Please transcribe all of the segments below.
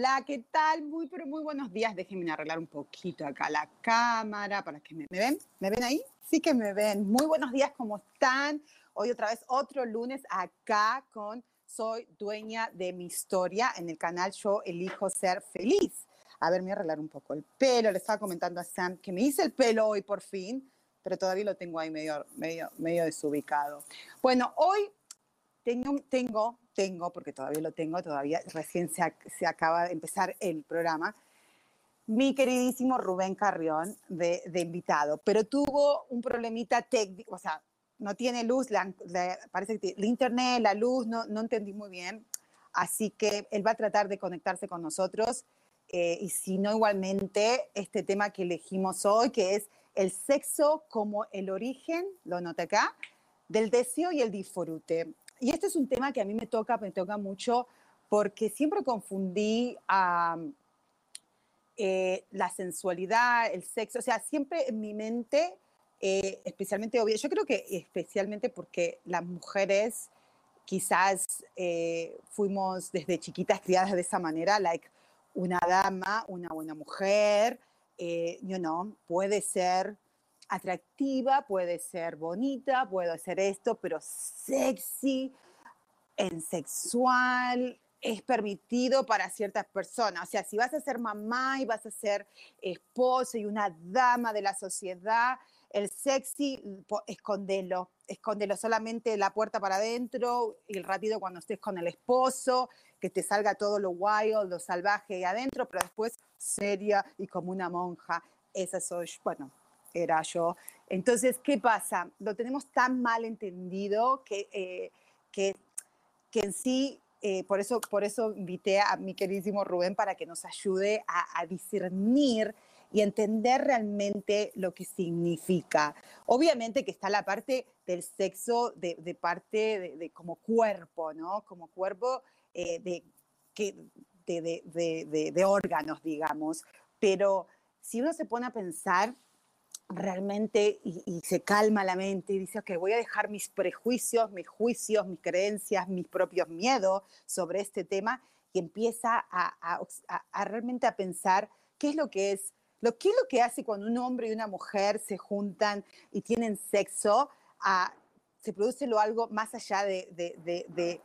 Hola, ¿qué tal? Muy, pero muy buenos días. Déjenme arreglar un poquito acá la cámara para que me, me, ven. ¿Me ven ahí? Sí que me ven. Muy buenos días, ¿cómo están? Hoy otra vez otro lunes acá con Soy dueña de mi historia en el canal Yo elijo ser feliz. A ver, me voy a arreglar un poco el pelo. Le estaba comentando a Sam que me hice el pelo hoy por fin, pero todavía lo tengo ahí medio, medio, medio desubicado. Bueno, hoy tengo, tengo tengo, porque todavía lo tengo, todavía recién se, se acaba de empezar el programa, mi queridísimo Rubén Carrión de, de invitado, pero tuvo un problemita técnico, o sea, no tiene luz, la, parece que el internet, la luz, no, no entendí muy bien, así que él va a tratar de conectarse con nosotros eh, y si no igualmente este tema que elegimos hoy, que es el sexo como el origen, lo noté acá, del deseo y el disfrute y este es un tema que a mí me toca, me toca mucho porque siempre confundí a eh, la sensualidad, el sexo, o sea, siempre en mi mente, eh, especialmente obvio, yo creo que especialmente porque las mujeres quizás eh, fuimos desde chiquitas criadas de esa manera, like una dama, una buena mujer, you know, puede ser atractiva, puede ser bonita, puede ser esto, pero sexy, en sexual, es permitido para ciertas personas. O sea, si vas a ser mamá y vas a ser esposa y una dama de la sociedad, el sexy, escondelo, escondelo solamente la puerta para adentro y el ratito cuando estés con el esposo, que te salga todo lo wild, lo salvaje adentro, pero después seria y como una monja. Esa soy, bueno, era yo. Entonces, ¿qué pasa? Lo tenemos tan mal entendido que, eh, que, que, en sí, eh, por, eso, por eso invité a mi queridísimo Rubén para que nos ayude a, discernir y entender realmente lo que significa. Obviamente que está la parte del sexo de, parte de, como cuerpo, ¿no? Como cuerpo eh, de, que, de, de órganos, digamos. Pero si uno se pone a pensar, realmente y, se calma la mente y dice, ok, voy a dejar mis prejuicios, mis juicios, mis creencias, mis propios miedos sobre este tema y empieza a, realmente a pensar qué es lo que es, lo, qué es lo que hace cuando un hombre y una mujer se juntan y tienen sexo, se produce lo algo más allá de, de,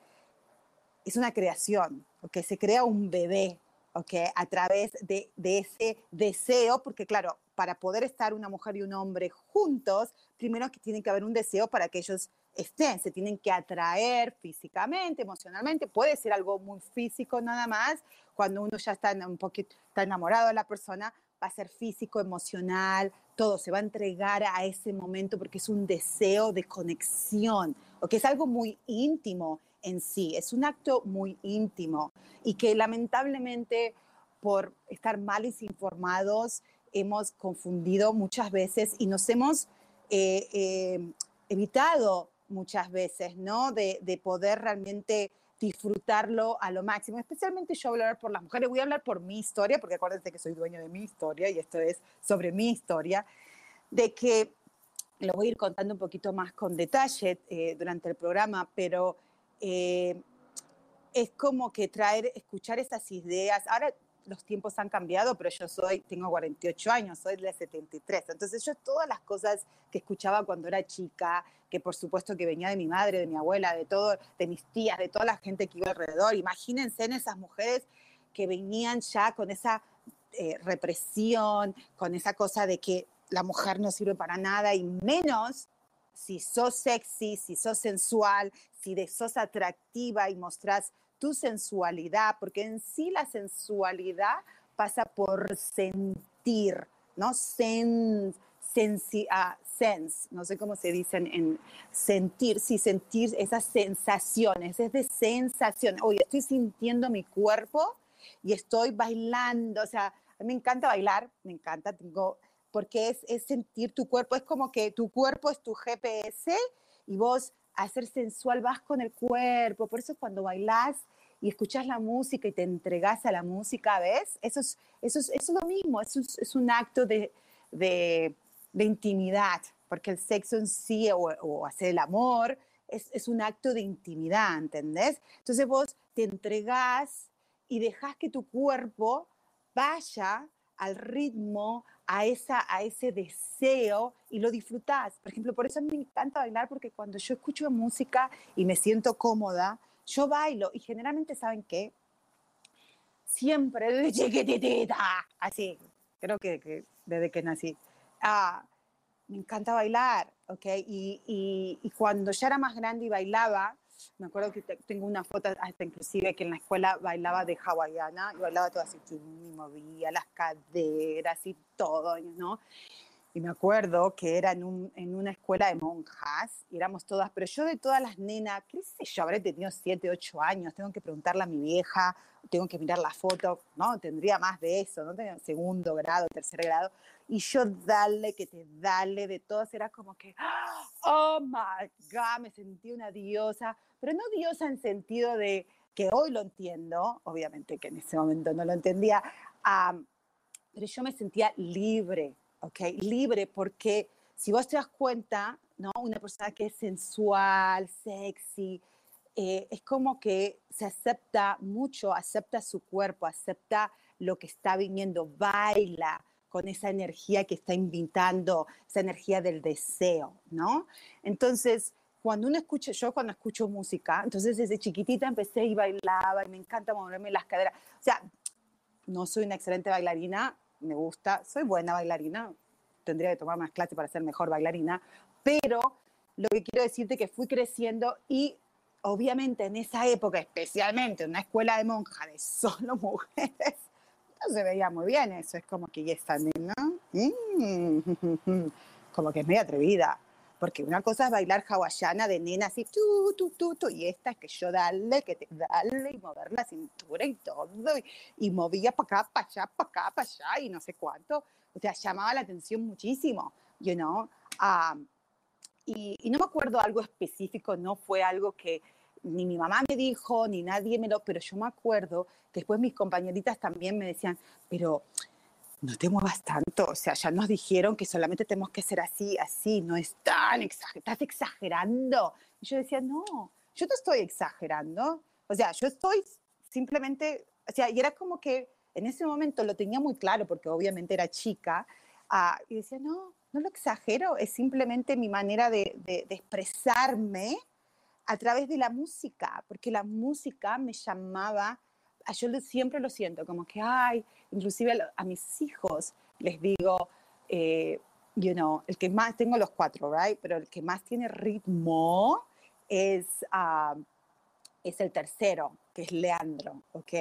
es una creación, que se crea un bebé, okay, a través de, ese deseo, porque claro, para poder estar una mujer y un hombre juntos, primero que tiene que haber un deseo para que ellos estén, se tienen que atraer físicamente, emocionalmente, puede ser algo muy físico nada más, cuando uno ya está un poquito enamorado de la persona, va a ser físico, emocional, todo se va a entregar a ese momento porque es un deseo de conexión, o que es algo muy íntimo en sí, es un acto muy íntimo y que lamentablemente por estar mal informados hemos confundido muchas veces y nos hemos eh, eh, evitado muchas veces, ¿no? De, poder realmente disfrutarlo a lo máximo. Especialmente yo voy a hablar por las mujeres, voy a hablar por mi historia, porque acuérdense que soy dueño de mi historia y esto es sobre mi historia, de que lo voy a ir contando un poquito más con detalle eh, durante el programa, pero es como que traer, escuchar esas ideas. Ahora los tiempos han cambiado, pero yo soy, tengo 48 años, soy de 73. Entonces yo todas las cosas que escuchaba cuando era chica, que por supuesto que venía de mi madre, de mi abuela, de todo, de mis tías, de toda la gente que iba alrededor, imagínense en esas mujeres que venían ya con esa eh, represión, con esa cosa de que la mujer no sirve para nada y menos si sos sexy, si sos sensual, si de sos atractiva y mostrás tu sensualidad, porque en sí la sensualidad pasa por sentir, ¿no? Sen, sensi, ah, sense, no sé cómo se dice en sentir, sí, sentir esas sensaciones, es de sensación. Oye, estoy sintiendo mi cuerpo y estoy bailando, o sea, me encanta bailar, me encanta, tengo, porque es, es sentir tu cuerpo, es como que tu cuerpo es tu GPS y vos a ser sensual vas con el cuerpo, por eso cuando bailas y escuchas la música y te entregas a la música, ¿ves? Eso es, eso es, eso es lo mismo, es, es un acto de, de, intimidad, porque el sexo en sí o, hacer el amor es, un acto de intimidad, ¿entendés? Entonces vos te entregás y dejas que tu cuerpo vaya al ritmo, a, esa, a ese deseo y lo disfrutás. Por ejemplo, por eso me encanta bailar, porque cuando yo escucho música y me siento cómoda, yo bailo y generalmente, ¿saben qué? Siempre de chiquitita, así, creo que, desde que nací. Ah, me encanta bailar, ¿ok? Y, y, y, cuando ya era más grande y bailaba, me acuerdo que tengo una foto hasta inclusive que en la escuela bailaba de hawaiana y bailaba todo así, y movía las caderas y todo, ¿no? Y me acuerdo que era en, un, en, una escuela de monjas, y éramos todas, pero yo de todas las nenas, qué sé yo, habré tenido 7, 8 años, tengo que preguntarle a mi vieja, tengo que mirar la foto, ¿no? Tendría más de eso, ¿no? Tenía segundo grado, tercer grado, y yo dale, que te dale, de todas, era como que, oh my God, me sentí una diosa, pero no diosa en sentido de que hoy lo entiendo, obviamente que en ese momento no lo entendía, um, pero yo me sentía libre, ¿ok? Libre porque si vos te das cuenta, ¿no? Una persona que es sensual, sexy, eh, es como que se acepta mucho, acepta su cuerpo, acepta lo que está viniendo, baila con esa energía que está invitando, esa energía del deseo, ¿no? Entonces, cuando uno escucha, yo cuando escucho música, entonces desde chiquitita empecé y bailaba y me encanta moverme las caderas. O sea, no soy una excelente bailarina, me gusta, soy buena bailarina, tendría que tomar más clases para ser mejor bailarina, pero lo que quiero decirte es que fui creciendo y obviamente en esa época, especialmente en una escuela de monjas de solo mujeres, no se veía muy bien eso, es como que ya está nena, mm, como que es medio atrevida, porque una cosa es bailar hawaiana de nena así, tu, tu, tu, tu, y esta es que yo dale, que te dale, y mover la cintura y todo, y, y movía para acá, para allá, para acá, para allá, y no sé cuánto. O sea, llamaba la atención muchísimo, you know. Um, y, y, no me acuerdo algo específico, no fue algo que ni mi mamá me dijo, ni nadie me lo, pero yo me acuerdo después mis compañeritas también me decían, pero no te muevas tanto, o sea, ya nos dijeron que solamente tenemos que ser así, así, no es tan exagerado, estás exagerando. Y yo decía, no, yo no estoy exagerando, o sea, yo estoy simplemente, o sea, y era como que en ese momento lo tenía muy claro, porque obviamente era chica, uh, y decía, no, no lo exagero, es simplemente mi manera de, de expresarme a través de la música, porque la música me llamaba yo siempre lo siento, como que, ay, inclusive a, mis hijos les digo, eh, you know, el que más, tengo los cuatro, right? Pero el que más tiene ritmo es, uh, es el tercero, que es Leandro, ¿ok?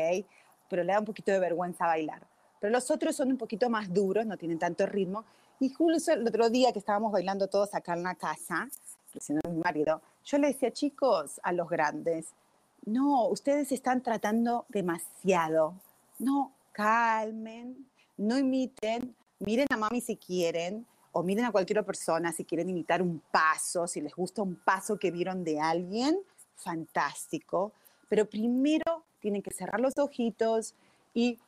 Pero le da un poquito de vergüenza bailar. Pero los otros son un poquito más duros, no tienen tanto ritmo. Y justo el otro día que estábamos bailando todos acá en la casa, incluyendo mi marido, yo le decía, chicos, a los grandes, no, ustedes están tratando demasiado. No, calmen, no imiten, miren a mami si quieren, o miren a cualquier persona si quieren imitar un paso, si les gusta un paso que vieron de alguien, fantástico. Pero primero tienen que cerrar los ojitos y,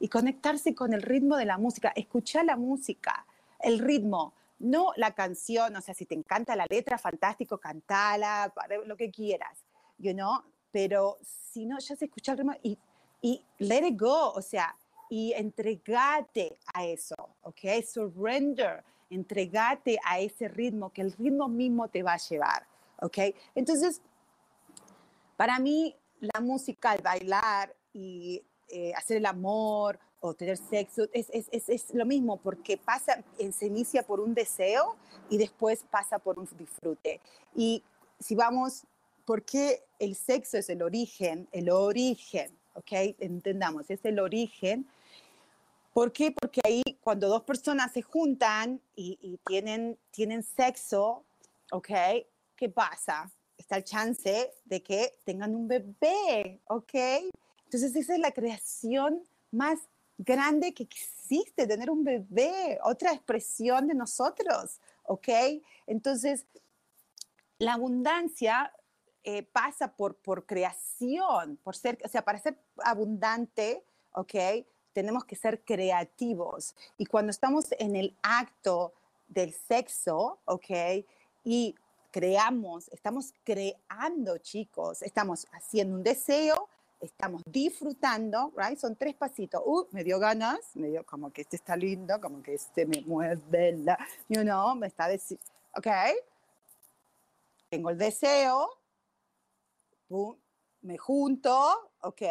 y conectarse con el ritmo de la música, escuchar la música, el ritmo, no la canción, o sea, si te encanta la letra, fantástico, cantala, lo que quieras you know, pero si no, ya se escucha el ritmo y, y let it go, o sea, y entregate a eso, ¿ok? Surrender, entregate a ese ritmo, que el ritmo mismo te va a llevar, ¿ok? Entonces, para mí, la música, el bailar y eh, hacer el amor, o tener sexo, es, es, es, es, lo mismo, porque pasa, se inicia por un deseo y después pasa por un disfrute. Y si vamos, ¿por qué el sexo es el origen? El origen, ¿ok? Entendamos, es el origen. ¿Por qué? Porque ahí cuando dos personas se juntan y, y tienen, tienen sexo, ¿ok? ¿Qué pasa? Está el chance de que tengan un bebé, ¿ok? Entonces esa es la creación más grande que existe, tener un bebé, otra expresión de nosotros, ¿ok? Entonces, la abundancia eh, pasa por, por creación, por ser, o sea, para ser abundante, ¿ok? Tenemos que ser creativos. Y cuando estamos en el acto del sexo, ¿ok? Y creamos, estamos creando, chicos, estamos haciendo un deseo, estamos disfrutando, right? Son tres pasitos. Uh, me dio ganas, me dio como que este está lindo, como que este me mueve, la, you know, me está diciendo, ok. Tengo el deseo, me junto, ok.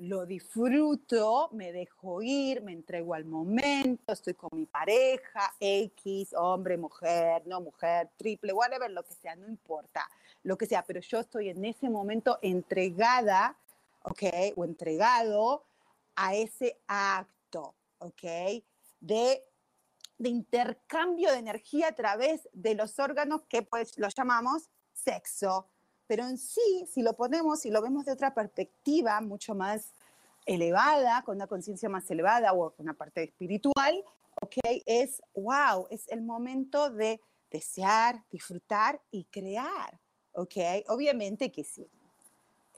Lo disfruto, me dejo ir, me entrego al momento, estoy con mi pareja, X, hombre, mujer, no mujer, triple, whatever, lo que sea, no importa, lo que sea, pero yo estoy en ese momento entregada ¿ok? O entregado a ese acto, ¿ok? De, de intercambio de energía a través de los órganos que pues los llamamos sexo. Pero en sí, si lo ponemos, si lo vemos de otra perspectiva, mucho más elevada, con una conciencia más elevada o con una parte espiritual, ¿ok? Es, wow, es el momento de desear, disfrutar y crear, ¿ok? Obviamente que sí,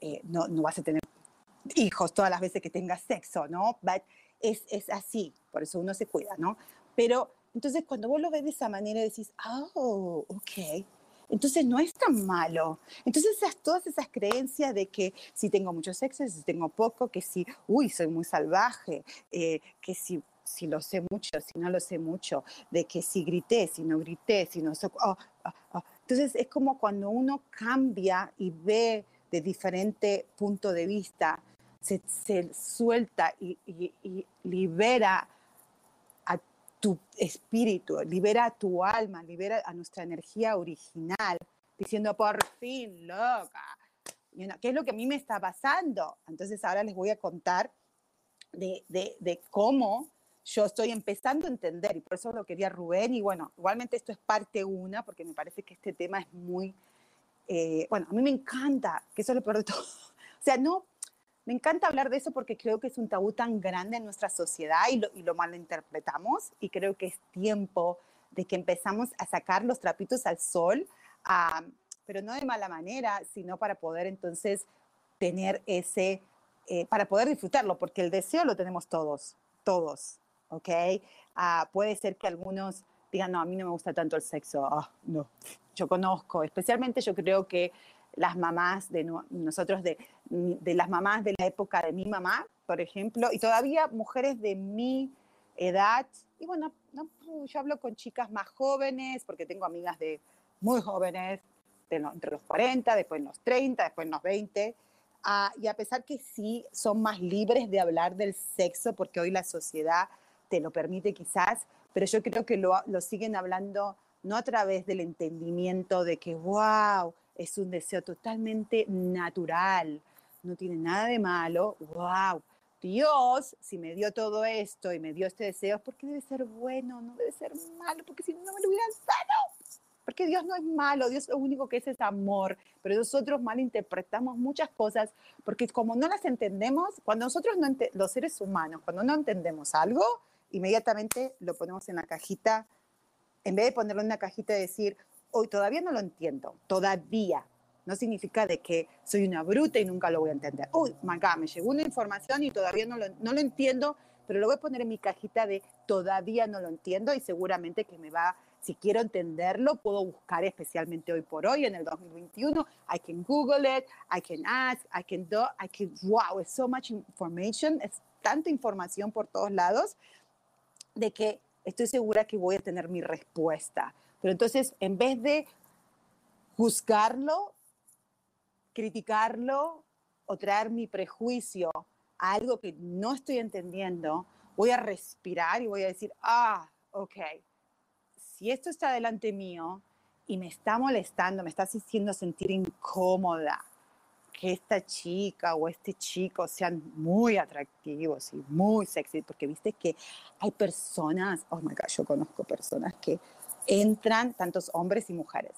eh, no, no vas a tener hijos todas las veces que tengas sexo, ¿no? es, es así, por eso uno se cuida, ¿no? Pero entonces cuando vos lo ves de esa manera decís, oh, ok, entonces no es tan malo. Entonces esas, todas esas creencias de que si tengo mucho sexo, si tengo poco, que si, uy, soy muy salvaje, eh, que si, si lo sé mucho, si no lo sé mucho, de que si grité, si no grité, si no... Oh, oh, oh. Entonces es como cuando uno cambia y ve de diferente punto de vista, se, suelta y, libera a tu espíritu, libera a tu alma, libera a nuestra energía original, diciendo, por fin, loca, ¿qué es lo que a mí me está pasando? Entonces ahora les voy a contar de, cómo yo estoy empezando a entender, y por eso lo quería Rubén, y bueno, igualmente esto es parte una, porque me parece que este tema es muy, eh, bueno, a mí me encanta, que eso es lo peor todo. O sea, no me encanta hablar de eso porque creo que es un tabú tan grande en nuestra sociedad y lo, y lo malinterpretamos y creo que es tiempo de que empezamos a sacar los trapitos al sol, pero no de mala manera, sino para poder entonces tener ese, eh, para poder disfrutarlo, porque el deseo lo tenemos todos, todos, ¿ok? Ah, puede ser que algunos digan, no, a mí no me gusta tanto el sexo, ah, no, yo conozco, especialmente yo creo que las mamás de nosotros, de, de las mamás de la época de mi mamá, por ejemplo, y todavía mujeres de mi edad, y bueno, no, yo hablo con chicas más jóvenes, porque tengo amigas de muy jóvenes, de entre los 40, después en los 30, después en los 20, ah, y a pesar que sí son más libres de hablar del sexo, porque hoy la sociedad te lo permite quizás, pero yo creo que lo, lo siguen hablando no a través del entendimiento de que, wow, es un deseo totalmente natural, no tiene nada de malo, wow. Dios, si me dio todo esto y me dio este deseo, ¿por qué debe ser bueno? No debe ser malo, porque si no, me lo hubieran dado. Porque Dios no es malo, Dios lo único que es es amor, pero nosotros malinterpretamos muchas cosas porque como no las entendemos, cuando nosotros no los seres humanos, cuando no entendemos algo, inmediatamente lo ponemos en la cajita, en vez de ponerlo en una cajita y decir, hoy todavía no lo entiendo, todavía. No significa de que soy una bruta y nunca lo voy a entender. Uy, my me llegó una información y todavía no lo, no lo entiendo, pero lo voy a poner en mi cajita de todavía no lo entiendo y seguramente que me va, si quiero entenderlo, puedo buscar especialmente hoy por hoy, en el 2021. I can Google it, I can ask, I can do, I can, wow, it's so much information, es tanta información por todos lados, de que estoy segura que voy a tener mi respuesta. Pero entonces, en vez de juzgarlo, criticarlo o traer mi prejuicio a algo que no estoy entendiendo, voy a respirar y voy a decir, ah, ok, si esto está delante mío y me está molestando, me está haciendo sentir incómoda, que esta chica o este chico sean muy atractivos y muy sexy, porque viste que hay personas, oh my God, yo conozco personas que entran, tantos hombres y mujeres,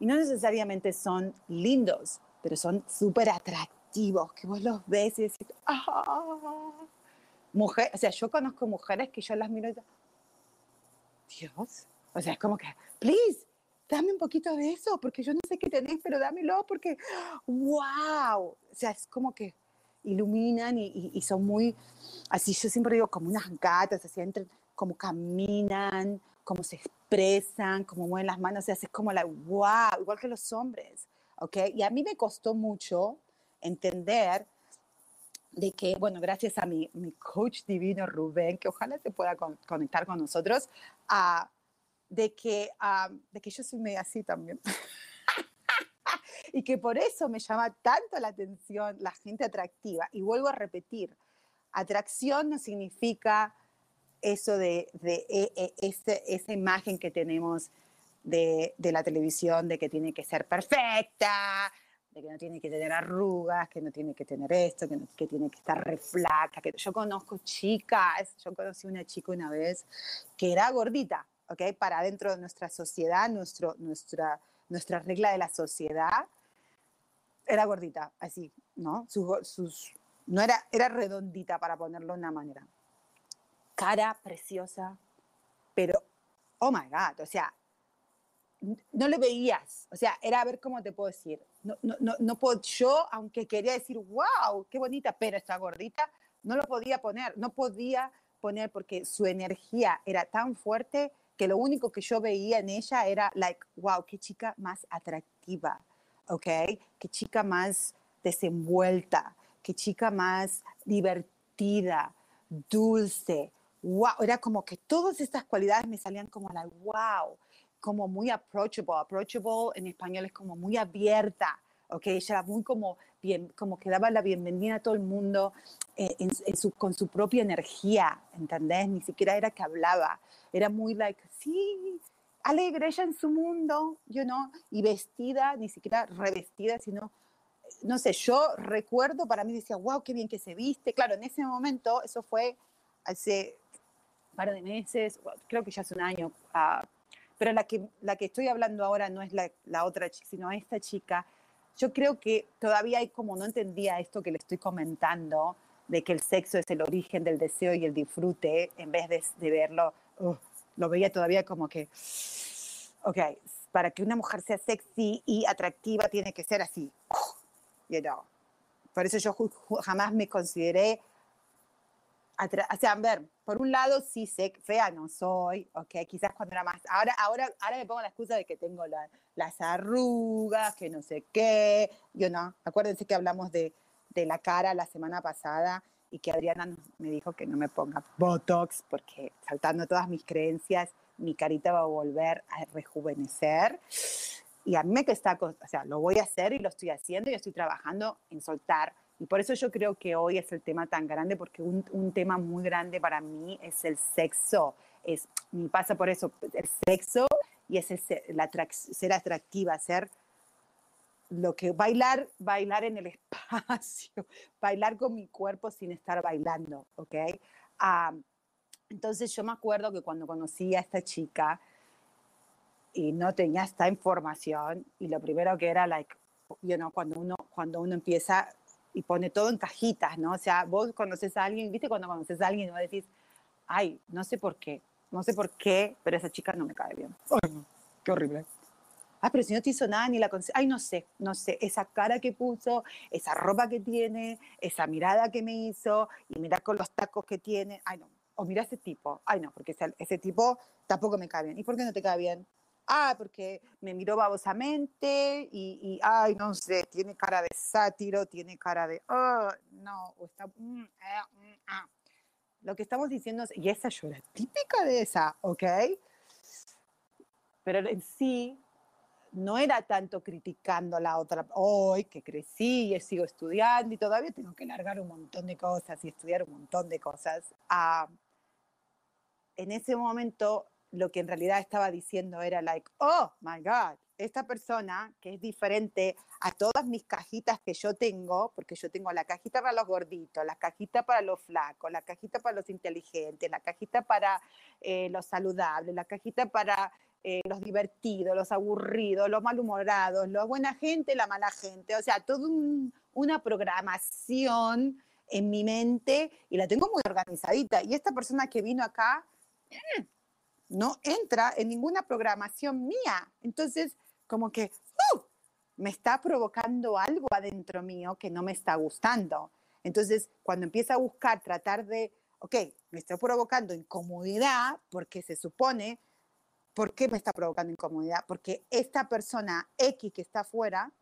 y no necesariamente son lindos, pero son súper atractivos, que vos los ves y decís, ah, mujer, o sea, yo conozco mujeres que yo las miro y digo, Dios, o sea, es como que, please, dame un poquito de eso, porque yo no sé qué tenés, pero dámelo, porque, wow, o sea, es como que iluminan y, y, son muy, así yo siempre digo, como unas gatas, así entran, como caminan, cómo se expresan, cómo mueven las manos, o sea, es como la, wow, igual que los hombres, ¿ok? Y a mí me costó mucho entender de que, bueno, gracias a mi, mi coach divino Rubén, que ojalá se pueda conectar con nosotros, uh, de, que, uh, de que yo soy medio así también. y que por eso me llama tanto la atención la gente atractiva. Y vuelvo a repetir, atracción no significa eso de, de, e, e, ese, esa imagen que tenemos de, de, la televisión, de que tiene que ser perfecta, de que no tiene que tener arrugas, que no tiene que tener esto, que, que tiene que estar reflaca. Que yo conozco chicas, yo conocí una chica una vez que era gordita, ¿ok? Para dentro de nuestra sociedad, nuestro, nuestra, nuestra regla de la sociedad, era gordita, así, ¿no? Sus, sus, no era, era redondita, para ponerlo de una manera. Cara preciosa, pero, oh my God, o sea, no le veías, o sea, era a ver cómo te puedo decir. No, no, no, no puedo, yo, aunque quería decir, wow, qué bonita, pero está gordita, no lo podía poner, no podía poner porque su energía era tan fuerte que lo único que yo veía en ella era, like, wow, qué chica más atractiva, ¿ok? Qué chica más desenvuelta, qué chica más divertida, dulce, wow, era como que todas estas cualidades me salían como, like, wow, como muy approachable. Approachable en español es como muy abierta, ¿ok? Ella era muy como, bien, como que daba la bienvenida a todo el mundo eh, en, su, con su propia energía, ¿entendés? Ni siquiera era que hablaba, era muy like, sí, alegre ella en su mundo, you know, y vestida, ni siquiera revestida, sino, no sé, yo recuerdo, para mí decía, wow, qué bien que se viste. Claro, en ese momento, eso fue hace par de meses, creo que ya hace un año, uh, pero la que, la que estoy hablando ahora no es la, la otra chica, sino esta chica. Yo creo que todavía hay como no entendía esto que le estoy comentando, de que el sexo es el origen del deseo y el disfrute, en vez de, de verlo, lo veía todavía como que, ok, para que una mujer sea sexy y atractiva tiene que ser así, you know. Por eso yo jamás me consideré o sea, a ver, por un lado sí sé que fea no soy, ok, quizás cuando era más, ahora, ahora, ahora me pongo la excusa de que tengo las arrugas, que no sé qué, yo no, acuérdense que hablamos de, de la cara la semana pasada y que Adriana me dijo que no me ponga Botox porque saltando todas mis creencias, mi carita va a volver a rejuvenecer. Y a mí me que está, o sea, lo voy a hacer y lo estoy haciendo y estoy trabajando en soltar y por eso yo creo que hoy es el tema tan grande, porque un, un tema muy grande para mí es el sexo. Es, me pasa por eso, el sexo y es el ser, la, ser atractiva, ser lo que bailar, bailar en el espacio, bailar con mi cuerpo sin estar bailando, ¿ok? Uh, entonces yo me acuerdo que cuando conocí a esta chica y no tenía esta información y lo primero que era, like, you know, cuando uno, cuando uno empieza y pone todo en cajitas, ¿no? O sea, vos conoces a alguien, ¿viste? Cuando conoces a alguien y vos decís, ay, no sé por qué, no sé por qué, pero esa chica no me cae bien. Ay, qué horrible. Ah, pero si no te hizo nada ni la Ay, no sé, no sé, esa cara que puso, esa ropa que tiene, esa mirada que me hizo, y mira con los tacos que tiene. Ay, no. O mira ese tipo. Ay, no, porque ese, ese tipo tampoco me cae bien. ¿Y por qué no te cae bien? Ah, porque me miró babosamente y, y, ay, no sé, tiene cara de sátiro, tiene cara de, oh, no, o está, mm, eh, mm, ah. Lo que estamos diciendo es, y esa yo era típica de esa, ¿ok? Pero en sí, no era tanto criticando a la otra, hoy que crecí y sigo estudiando y todavía tengo que largar un montón de cosas y estudiar un montón de cosas. Ah, en ese momento lo que en realidad estaba diciendo era like, oh my God, esta persona que es diferente a todas mis cajitas que yo tengo, porque yo tengo la cajita para los gorditos, la cajita para los flacos, la cajita para los inteligentes, la cajita para eh, los saludables, la cajita para eh, los divertidos, los aburridos, los malhumorados, los buena gente, la mala gente, o sea, toda una programación en mi mente y la tengo muy organizadita. Y esta persona que vino acá mm, no entra en ninguna programación mía. Entonces, como que ¡uh! me está provocando algo adentro mío que no me está gustando. Entonces, cuando empieza a buscar, tratar de, ok, me está provocando incomodidad porque se supone ¿Por qué me está provocando incomodidad? Porque esta persona X que está afuera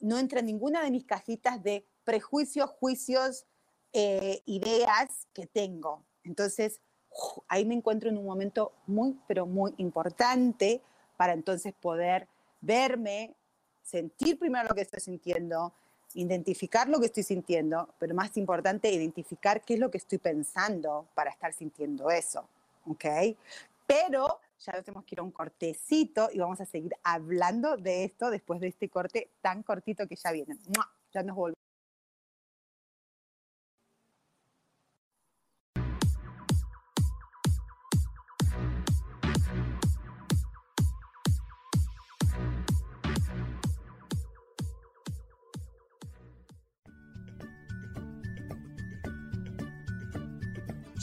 no entra en ninguna de mis cajitas de prejuicios, juicios, eh, ideas que tengo. Entonces, ahí me encuentro en un momento muy, pero muy importante para entonces poder verme, sentir primero lo que estoy sintiendo, identificar lo que estoy sintiendo, pero más importante, identificar qué es lo que estoy pensando para estar sintiendo eso. ¿Ok? Pero ya tenemos que ir a un cortecito y vamos a seguir hablando de esto después de este corte tan cortito que ya viene. Ya nos volvemos.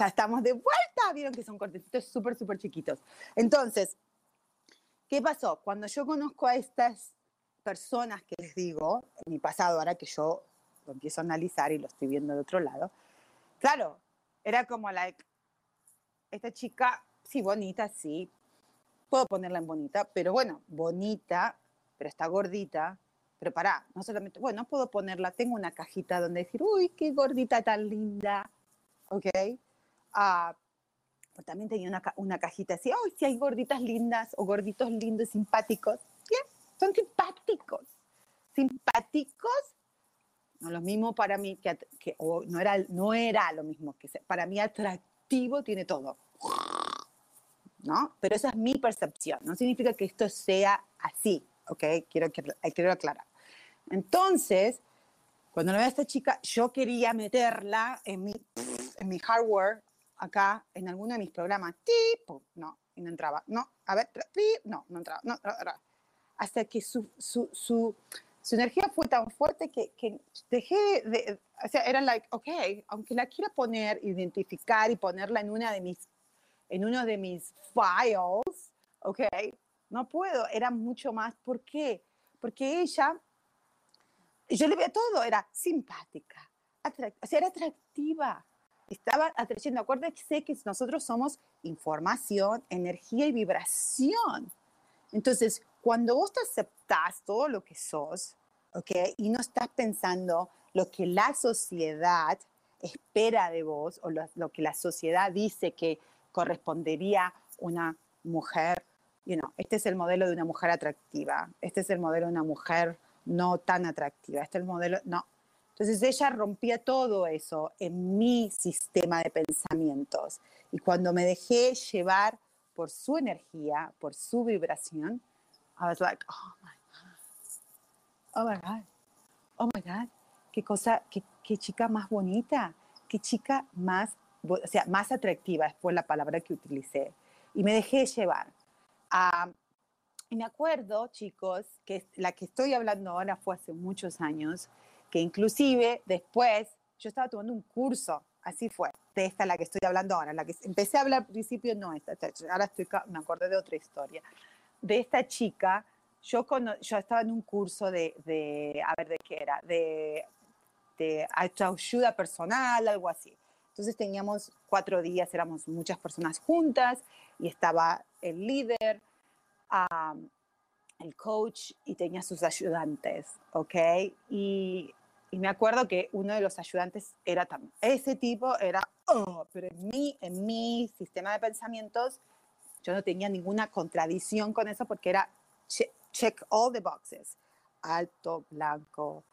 Ya estamos de vuelta. Vieron que son cortecitos súper, súper chiquitos. Entonces, ¿qué pasó? Cuando yo conozco a estas personas que les digo, en mi pasado, ahora que yo lo empiezo a analizar y lo estoy viendo de otro lado, claro, era como la, esta chica, sí, bonita, sí, puedo ponerla en bonita, pero bueno, bonita, pero está gordita, pero pará, no solamente, bueno, puedo ponerla, tengo una cajita donde decir, uy, qué gordita tan linda, ¿ok? Ah, pues también tenía una, cajita así, ¡ay, si hay gorditas lindas o gorditos lindos, simpáticos! Son simpáticos. Simpáticos, no lo mismo para mí que, no, era, no era lo mismo que para mí atractivo tiene todo. ¿No? Pero esa es mi percepción. No significa que esto sea así, ¿ok? Quiero, quiero aclarar. Entonces, cuando lo veo a esta chica, yo quería meterla en mi, en mi hardware acá, en alguno de mis programas. Tipo, no, y no entraba. No, a ver, no, no entraba. No, hasta que su, su, su, su, energía fue tan fuerte que, que dejé de, o sea, era like, ok, aunque la quiera poner, identificar y ponerla en una de mis, en uno de mis files, ok, no puedo, era mucho más. ¿Por qué? Porque ella yo le veía todo, era simpática, o sea, era atractiva, estaba atrayendo. Acuérdense que nosotros somos información, energía y vibración. Entonces, cuando vos te aceptás todo lo que sos, ¿ok? Y no estás pensando lo que la sociedad espera de vos o lo, que la sociedad dice que correspondería una mujer, you este es el modelo de una mujer atractiva, este es el modelo de una mujer no tan atractiva. Este es el modelo, no. Entonces ella rompía todo eso en mi sistema de pensamientos. Y cuando me dejé llevar por su energía, por su vibración, I was like, oh my God, oh my God, oh my God, qué cosa, qué, chica más bonita, qué chica más, o sea, más atractiva, fue la palabra que utilicé. Y me dejé llevar. a y me acuerdo, chicos, que la que estoy hablando ahora fue hace muchos años, que inclusive después yo estaba tomando un curso, así fue, de esta la que estoy hablando ahora, la que empecé a hablar al principio, no esta, ahora estoy, me acordé de otra historia, de esta chica, yo, yo estaba en un curso de, de, a ver de qué era, de, de ayuda personal, algo así. Entonces teníamos cuatro días, éramos muchas personas juntas y estaba el líder, el coach y tenía sus ayudantes, ¿ok? Y, y, me acuerdo que uno de los ayudantes era también, ese tipo era, oh, pero en mi, en mi sistema de pensamientos yo no tenía ninguna contradicción con eso porque era check, all the boxes, alto, blanco,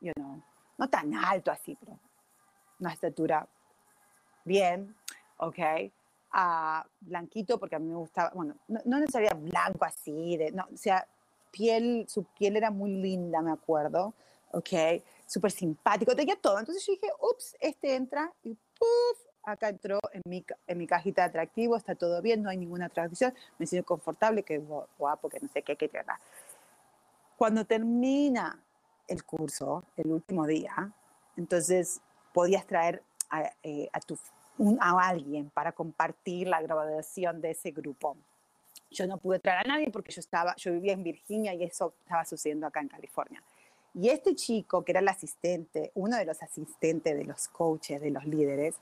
you know, no tan alto así, pero una estatura bien, ¿ok? a blanquito porque a mí me gustaba, bueno, no, no necesariamente blanco así, de, no, o sea, piel, su piel era muy linda, me acuerdo, ok, súper simpático, tenía todo. Entonces yo dije, ups, este entra y puff, acá entró en mi, en mi cajita de atractivo, está todo bien, no hay ninguna atracción, me siento confortable, que guapo, que no sé qué, qué, qué. Cuando termina el curso, el último día, entonces podías traer a, eh, a tu a alguien para compartir la grabación de ese grupo. Yo no pude traer a nadie porque yo, estaba, yo vivía en Virginia y eso estaba sucediendo acá en California. Y este chico, que era el asistente, uno de los asistentes de los coaches, de los líderes,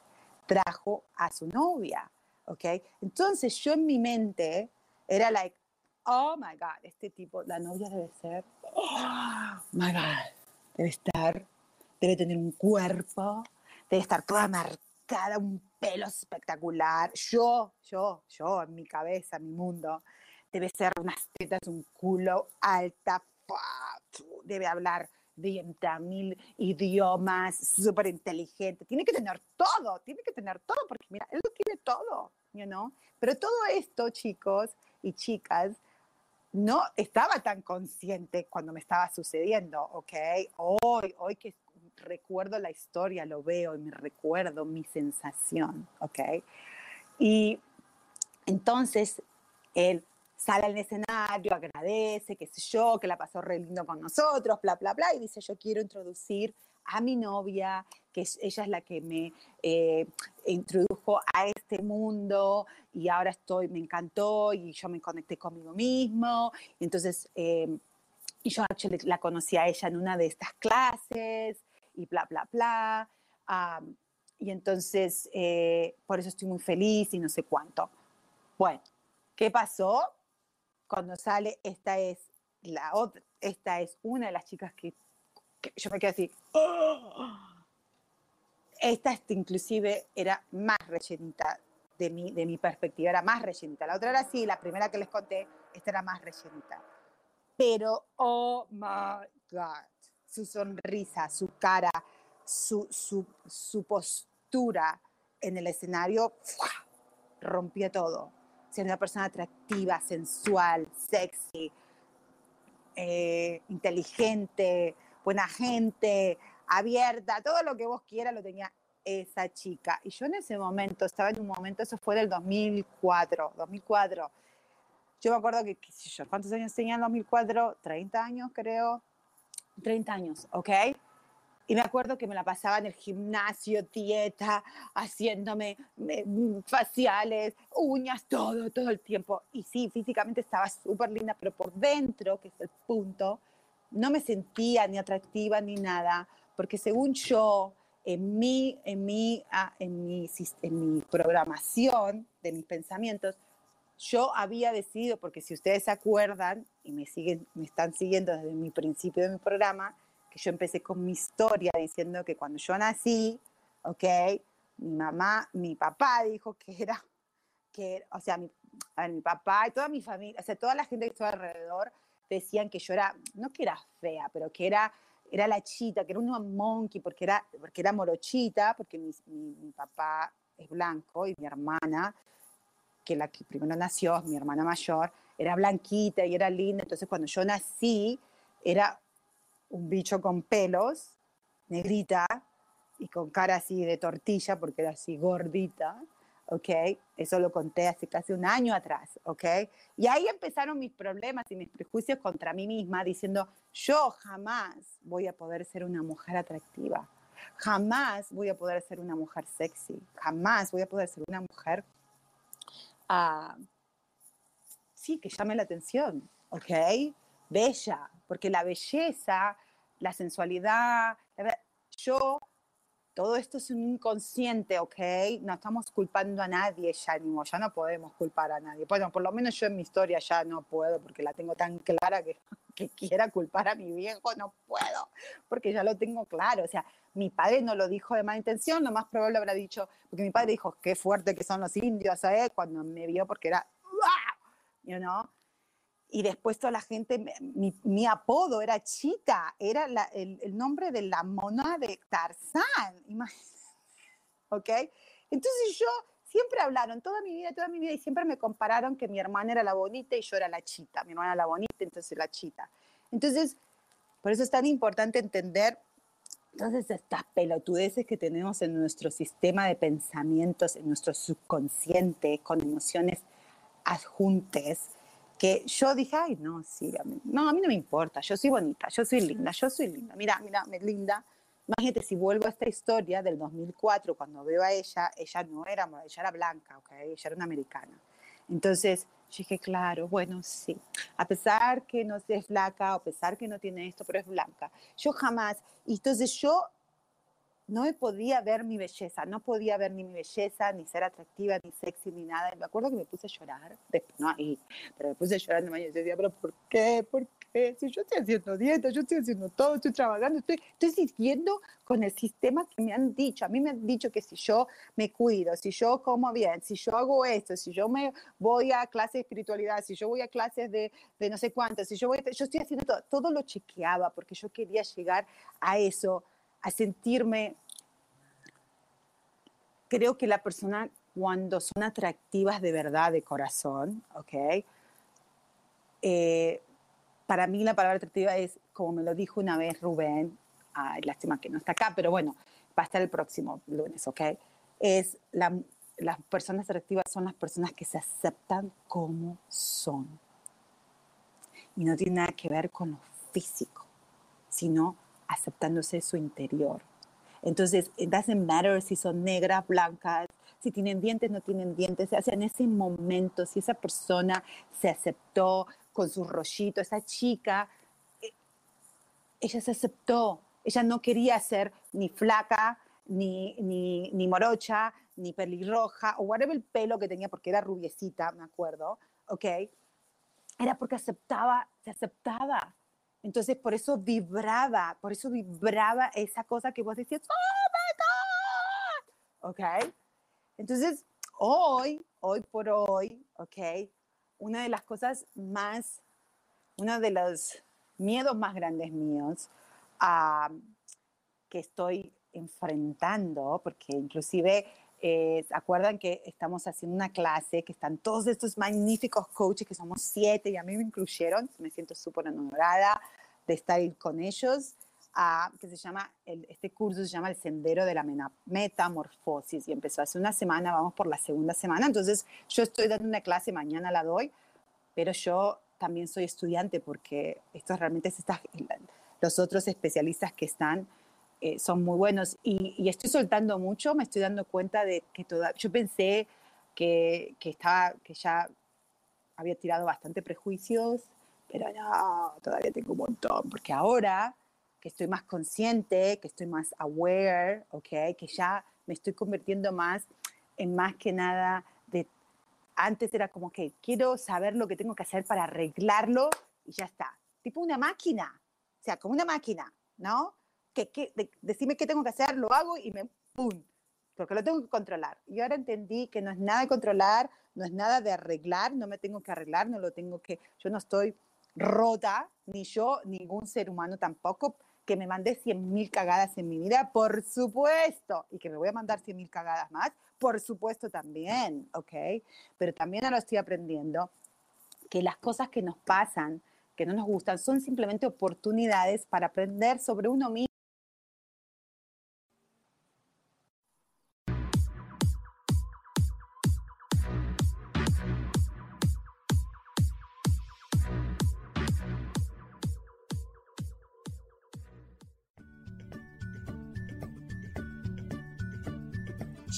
trajo a su novia, ¿ok? Entonces yo en mi mente era like, oh my God, este tipo, la novia debe ser, oh my God, debe estar, debe tener un cuerpo, debe estar toda marcada cada un pelo espectacular. Yo, yo, yo, en mi cabeza, mi mundo, debe ser unas tetas, un culo alta, debe hablar 20 mil idiomas, súper inteligente. Tiene que tener todo, tiene que tener todo, porque mira, él lo tiene todo, you know? Pero todo esto, chicos y chicas, no estaba tan consciente cuando me estaba sucediendo, ¿ok? Hoy, hoy que recuerdo la historia, lo veo y me recuerdo mi sensación, ¿ok? Y entonces él sale al escenario, agradece, qué sé yo, que la pasó re lindo con nosotros, bla, bla, bla, y dice, yo quiero introducir a mi novia, que ella es la que me eh, introdujo a este mundo y ahora estoy, me encantó y yo me conecté conmigo mismo. Y entonces, eh, yo la conocí a ella en una de estas clases y bla, bla, bla. y entonces, eh, por eso estoy muy feliz y no sé cuánto. Bueno, ¿qué pasó? Cuando sale, esta es la otra, esta es una de las chicas que, yo me quedé así. Esta, este, inclusive era más rellenita de mi, de mi perspectiva, era más rellenita. La otra era así, la primera que les conté, esta era más rellenita. pero oh my God, su sonrisa, su cara, su, su, su postura en el escenario ¡fua! rompía todo. Ser una persona atractiva, sensual, sexy, eh, inteligente, buena gente, abierta, todo lo que vos quieras lo tenía esa chica. Y yo en ese momento, estaba en un momento, eso fue del 2004, 2004. Yo me acuerdo que, ¿cuántos años tenía en 2004? 30 años creo. 30 años, ¿ok? Y me acuerdo que me la pasaba en el gimnasio, dieta, haciéndome mm, faciales, uñas, todo, todo el tiempo. Y sí, físicamente estaba súper linda, pero por dentro, que es el punto, no me sentía ni atractiva ni nada, porque según yo, en mi, en mi, ah, en mi, en mi programación de mis pensamientos, yo había decidido, porque si ustedes se acuerdan y me, siguen, me están siguiendo desde mi principio de mi programa, yo empecé con mi historia diciendo que cuando yo nací, ¿ok? Mi mamá, mi papá dijo que era, que, o sea, mi, mi papá y toda mi familia, o sea, toda la gente que estaba alrededor decían que yo era, no que era fea, pero que era, era la chita, que era una monkey, porque era, porque era morochita, porque mi, mi, papá es blanco y mi hermana, que la que primero nació, mi hermana mayor, era blanquita y era linda, entonces cuando yo nací, era un bicho con pelos, negrita y con cara así de tortilla porque era así gordita, ¿ok? Eso lo conté hace casi un año atrás, ¿ok? Y ahí empezaron mis problemas y mis prejuicios contra mí misma diciendo, yo jamás voy a poder ser una mujer atractiva, jamás voy a poder ser una mujer sexy, jamás voy a poder ser una mujer, uh, sí, que llame la atención, ¿ok? Bella, porque la belleza, la sensualidad, yo, todo esto es un inconsciente, ¿ok? No estamos culpando a nadie ya, ni ya no podemos culpar a nadie. Bueno, por lo menos yo en mi historia ya no puedo, porque la tengo tan clara que, que quiera culpar a mi viejo, no puedo, porque ya lo tengo claro. O sea, mi padre no lo dijo de mala intención, lo más probable habrá dicho, porque mi padre dijo, qué fuerte que son los indios, ¿sabes? Cuando me vio porque era, know? Y después toda la gente, mi, mi apodo era Chica, era el, el, nombre de la mona de Tarzán, ¿ok? Entonces yo, siempre hablaron, toda mi vida, toda mi vida, y siempre me compararon que mi hermana era la bonita y yo era la chita, mi hermana era la bonita, entonces la chita. Entonces, por eso es tan importante entender entonces estas pelotudeces que tenemos en nuestro sistema de pensamientos, en nuestro subconsciente, con emociones adjuntes, que yo dije, ay, no, sí, a mí, no, a mí no me importa, yo soy bonita, yo soy linda, yo soy linda, mira, mira, me linda. Imagínate, si vuelvo a esta historia del 2004, cuando veo a ella, ella no era, ella era blanca, ¿ok? Ella era una americana. Entonces, dije, claro, bueno, sí. A pesar que no es flaca, a pesar que no tiene esto, pero es blanca. Yo jamás, y entonces yo no me podía ver mi belleza, no podía ver ni mi belleza, ni ser atractiva, ni sexy, ni nada. Me acuerdo que me puse a llorar, no ahí, pero me puse a llorar en el y decía, pero ¿por qué? ¿Por qué? Si yo estoy haciendo dieta, yo estoy haciendo todo, estoy trabajando, estoy, estoy siguiendo con el sistema que me han dicho. A mí me han dicho que si yo me cuido, si yo como bien, si yo hago esto, si yo me voy a clases de espiritualidad, si yo voy a clases de, de no sé cuántas, si yo voy, yo estoy haciendo todo, todo lo chequeaba porque yo quería llegar a eso a sentirme, creo que la persona cuando son atractivas de verdad, de corazón, ¿ok? Eh, para mí la palabra atractiva es, como me lo dijo una vez Rubén, ay, lástima que no está acá, pero bueno, va a estar el próximo lunes, ¿ok? Es las personas atractivas son las personas que se aceptan como son. Y no tiene nada que ver con lo físico, sino aceptándose su interior. Entonces, it doesn't matter si son negras, blancas, si tienen dientes, no tienen dientes. O sea, en ese momento, si esa persona se aceptó con su rollito, esa chica, eh, ella se aceptó. Ella no quería ser ni flaca, ni, ni, ni morocha, ni pelirroja, o whatever el pelo que tenía, porque era rubiecita, me acuerdo, ¿ok? Era porque aceptaba, se aceptaba. Entonces, por eso vibraba, por eso vibraba esa cosa que vos decías, ¡Oh, my God! ¿Ok? Entonces, hoy, hoy por hoy, ¿ok? Una de las cosas más uno de los miedos más grandes míos ah, que estoy enfrentando, porque inclusive eh, ¿se acuerdan que estamos haciendo una clase, que están todos estos magníficos coaches, que somos siete, y a mí me incluyeron, me siento súper enamorada de estar con ellos, ah, que se llama, este curso se llama El Sendero de la Metamorfosis, y empezó hace una semana, vamos por la segunda semana, entonces yo estoy dando una clase, mañana la doy, pero yo también soy estudiante porque esto realmente es los otros especialistas que están eh, son muy buenos y, estoy soltando mucho, me estoy dando cuenta de que toda, yo pensé que, que, estaba, que ya había tirado bastante prejuicios, pero no, todavía tengo un montón, porque ahora que estoy más consciente, que estoy más aware, okay, que ya me estoy convirtiendo más en más que nada de antes era como que quiero saber lo que tengo que hacer para arreglarlo y ya está. Tipo una máquina, o sea, como una máquina, ¿no? Que, que decime qué tengo que hacer, lo hago y me ¡pum! Porque lo tengo que controlar. Y ahora entendí que no es nada de controlar, no es nada de arreglar, no me tengo que arreglar, no lo tengo que, yo no estoy rota, ni yo, ningún ser humano tampoco, que me mandé 100.000 cagadas en mi vida, por supuesto, y que me voy a mandar 100.000 cagadas más, por supuesto también, ¿ok? Pero también ahora estoy aprendiendo que las cosas que nos pasan, que no nos gustan, son simplemente oportunidades para aprender sobre uno mismo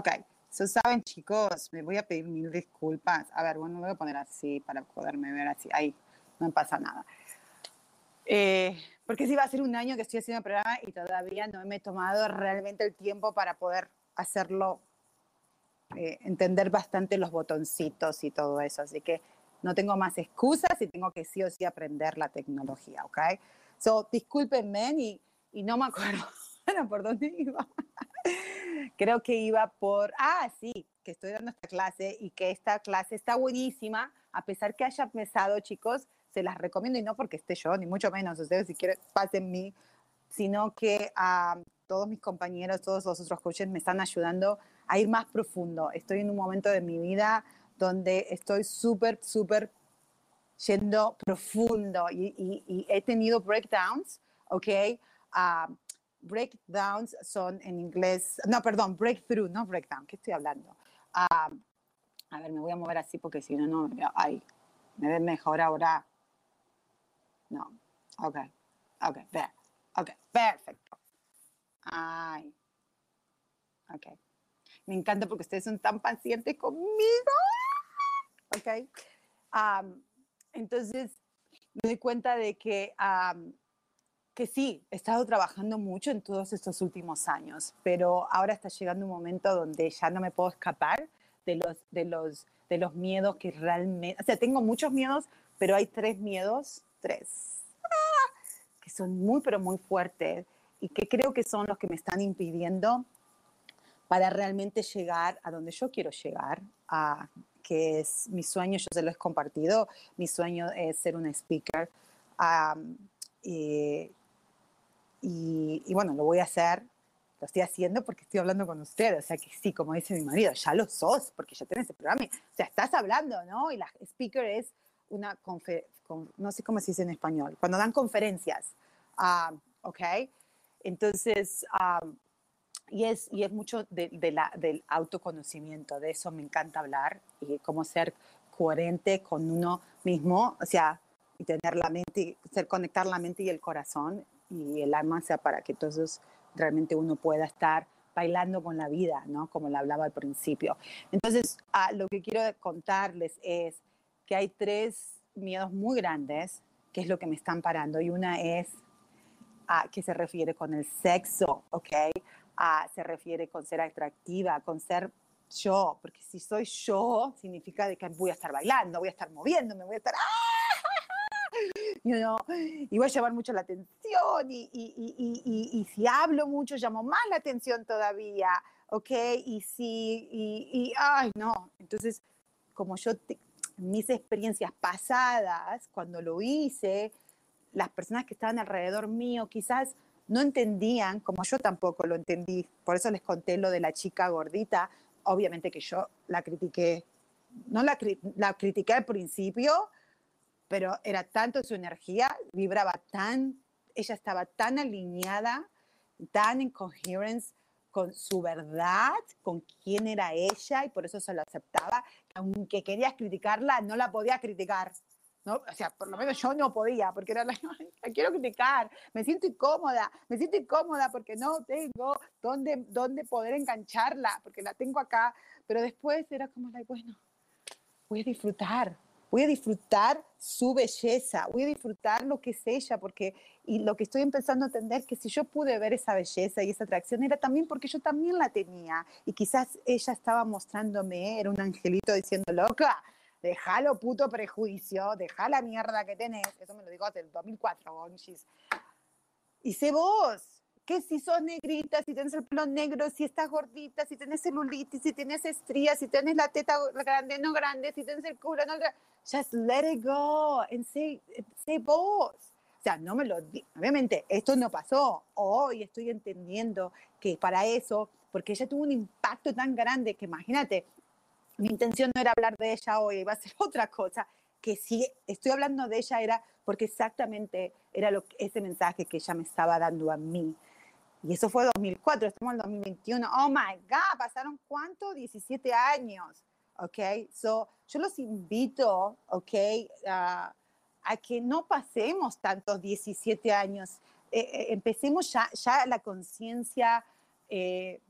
Ok, so saben chicos, me voy a pedir mil disculpas. A ver, bueno, me voy a poner así para poderme ver así. Ahí, no pasa nada. Eh, porque sí va a ser un año que estoy haciendo el programa y todavía no me he tomado realmente el tiempo para poder hacerlo, eh, entender bastante los botoncitos y todo eso. Así que no tengo más excusas y tengo que sí o sí aprender la tecnología, ¿ok? So, discúlpenme y, y no me acuerdo por dónde iba. Creo que iba por, ah, sí, que estoy dando esta clase y que esta clase está buenísima a pesar que haya pesado, chicos, se las recomiendo y no porque esté yo, ni mucho menos, ustedes si quieren, pasen mí, sino que a todos mis compañeros, todos los otros coaches me están ayudando a ir más profundo. Estoy en un momento de mi vida donde estoy súper, súper yendo profundo y, he tenido breakdowns, ¿ok? Uh, breakdowns son en inglés, no, perdón, breakthrough, no breakdown, ¿qué estoy hablando? Uh, a ver, me voy a mover así porque si no, no ay, me ve mejor ahora. No, ok, ok, there, ok, perfecto. Ay, ok. Me encanta porque ustedes son tan pacientes conmigo. Ok. Um, entonces, me doy cuenta de que, que sí, he estado trabajando mucho en todos estos últimos años, pero ahora está llegando un momento donde ya no me puedo escapar de los, de los, de los miedos que realmente, o sea, tengo muchos miedos, pero hay tres miedos, tres, que son muy, pero muy fuertes y que creo que son los que me están impidiendo para realmente llegar a donde yo quiero llegar, a que es mi sueño, yo se lo he compartido, mi sueño es ser una speaker. y, y, bueno, lo voy a hacer, lo estoy haciendo porque estoy hablando con ustedes, o sea que sí, como dice mi marido, ya lo sos, porque ya tenés el programa, o sea, estás hablando, ¿no? Y la speaker es una conferencia, no sé cómo se dice en español, cuando dan conferencias, ¿ok? Entonces, y es, y es mucho de, la, del autoconocimiento, de eso me encanta hablar y cómo ser coherente con uno mismo, o sea, y tener la mente, ser conectar la mente y el corazón y el alma, sea, para que entonces realmente uno pueda estar bailando con la vida, ¿no? Como le hablaba al principio. Entonces, ah, lo que quiero contarles es que hay tres miedos muy grandes, que es lo que me están parando, y una es ah, que se refiere con el sexo, ¿ok? se refiere con ser atractiva, con ser yo, porque si soy yo, significa de que voy a estar bailando, voy a estar moviéndome, voy a estar... You know, y voy a llamar mucho la atención y, y, y, si hablo mucho llamo más la atención todavía, ¿ok? Y si, y, ay, no, entonces, como yo, mis experiencias pasadas, cuando lo hice, las personas que estaban alrededor mío quizás no entendían, como yo tampoco lo entendí, por eso les conté lo de la chica gordita, obviamente que yo la critiqué, no la, la critiqué al principio, pero era tanto su energía, vibraba tan, ella estaba tan alineada, tan en coherence con su verdad, con quién era ella, y por eso se lo aceptaba, aunque querías criticarla, no la podía criticar. ¿no? O sea, por lo menos yo no podía, porque era la, quiero criticar, me siento incómoda, me siento incómoda porque no tengo dónde, dónde poder engancharla, porque la tengo acá, pero después era como, la, bueno, voy a disfrutar, voy a disfrutar su belleza, voy a disfrutar lo que es ella, porque, y lo que estoy empezando a entender, que si yo pude ver esa belleza y esa atracción, era también porque yo también la tenía, y quizás ella estaba mostrándome, era un angelito diciendo, loca, Déjalo puto prejuicio, deja la mierda que tenés. Eso me lo dijo hace el 2004, Gonchis. Y sé vos, que si sos negrita, si tienes el pelo negro, si estás gordita, si tienes celulitis, si tienes estrías, si tienes la teta grande, no grande, si tienes el culo, no grande. Just let it go and say, say vos. O sea, no me lo Obviamente, esto no pasó. Hoy estoy entendiendo que para eso, porque ella tuvo un impacto tan grande que imagínate, mi intención no era hablar de ella hoy, iba a ser otra cosa, que si estoy hablando de ella era porque exactamente era lo, ese mensaje que ella me estaba dando a mí. Y eso fue 2004, estamos en 2021. Oh my God, pasaron cuánto? 17 años. Ok, so yo los invito, ok, a que no pasemos tantos 17 años. Eh, eh, empecemos ya, ya la conciencia eh,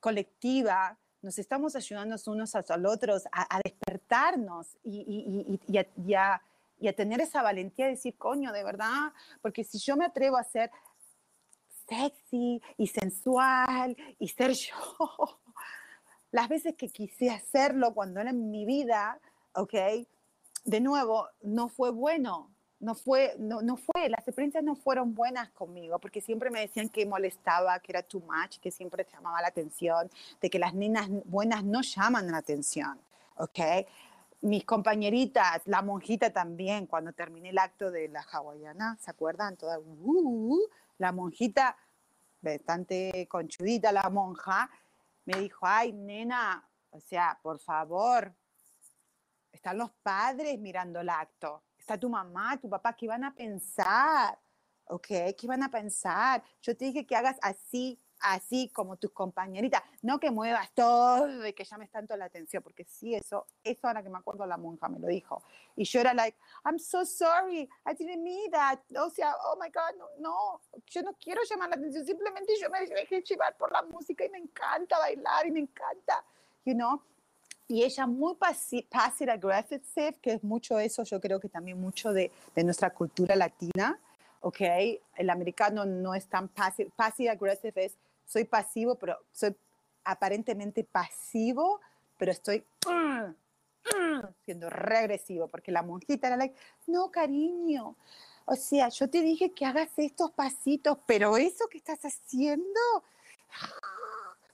colectiva nos estamos ayudando unos a los otros a, despertarnos y, a, tener esa valentía de decir, coño, de verdad, porque si yo me atrevo a ser sexy y sensual y ser yo, las veces que quise hacerlo cuando era en mi vida, ¿ok? De nuevo, no fue bueno, no fue, no, no, fue, las experiencias no fueron buenas conmigo, porque siempre me decían que molestaba, que era too much, que siempre llamaba la atención, de que las nenas buenas no llaman la atención, ¿ok? mis compañeritas, la monjita también, cuando terminé el acto de la hawaiana, ¿se acuerdan? Toda, uh, la monjita, bastante conchudita la monja, me dijo, ay, nena, o sea, por favor, están los padres mirando el acto, está tu mamá, tu papá, ¿qué van a pensar? ¿Ok? ¿Qué van a pensar? Yo te dije que hagas así, así como tus compañeritas, no que muevas todo y que llames tanto la atención, porque sí, eso, eso ahora que me acuerdo la monja me lo dijo. Y yo era like, I'm so sorry, I didn't mean that. O sea, oh my God, no, no, yo no quiero llamar la atención, simplemente yo me dejé llevar por la música y me encanta bailar y me encanta, you know. Y ella muy passive aggressive, que es mucho eso, yo creo que también mucho de, de nuestra cultura latina, ¿ok? El americano no es tan passive, passive aggressive es soy pasivo, pero soy aparentemente pasivo, pero estoy siendo regresivo, porque la monjita era like, no, cariño, o sea, yo te dije que hagas estos pasitos, pero eso que estás haciendo,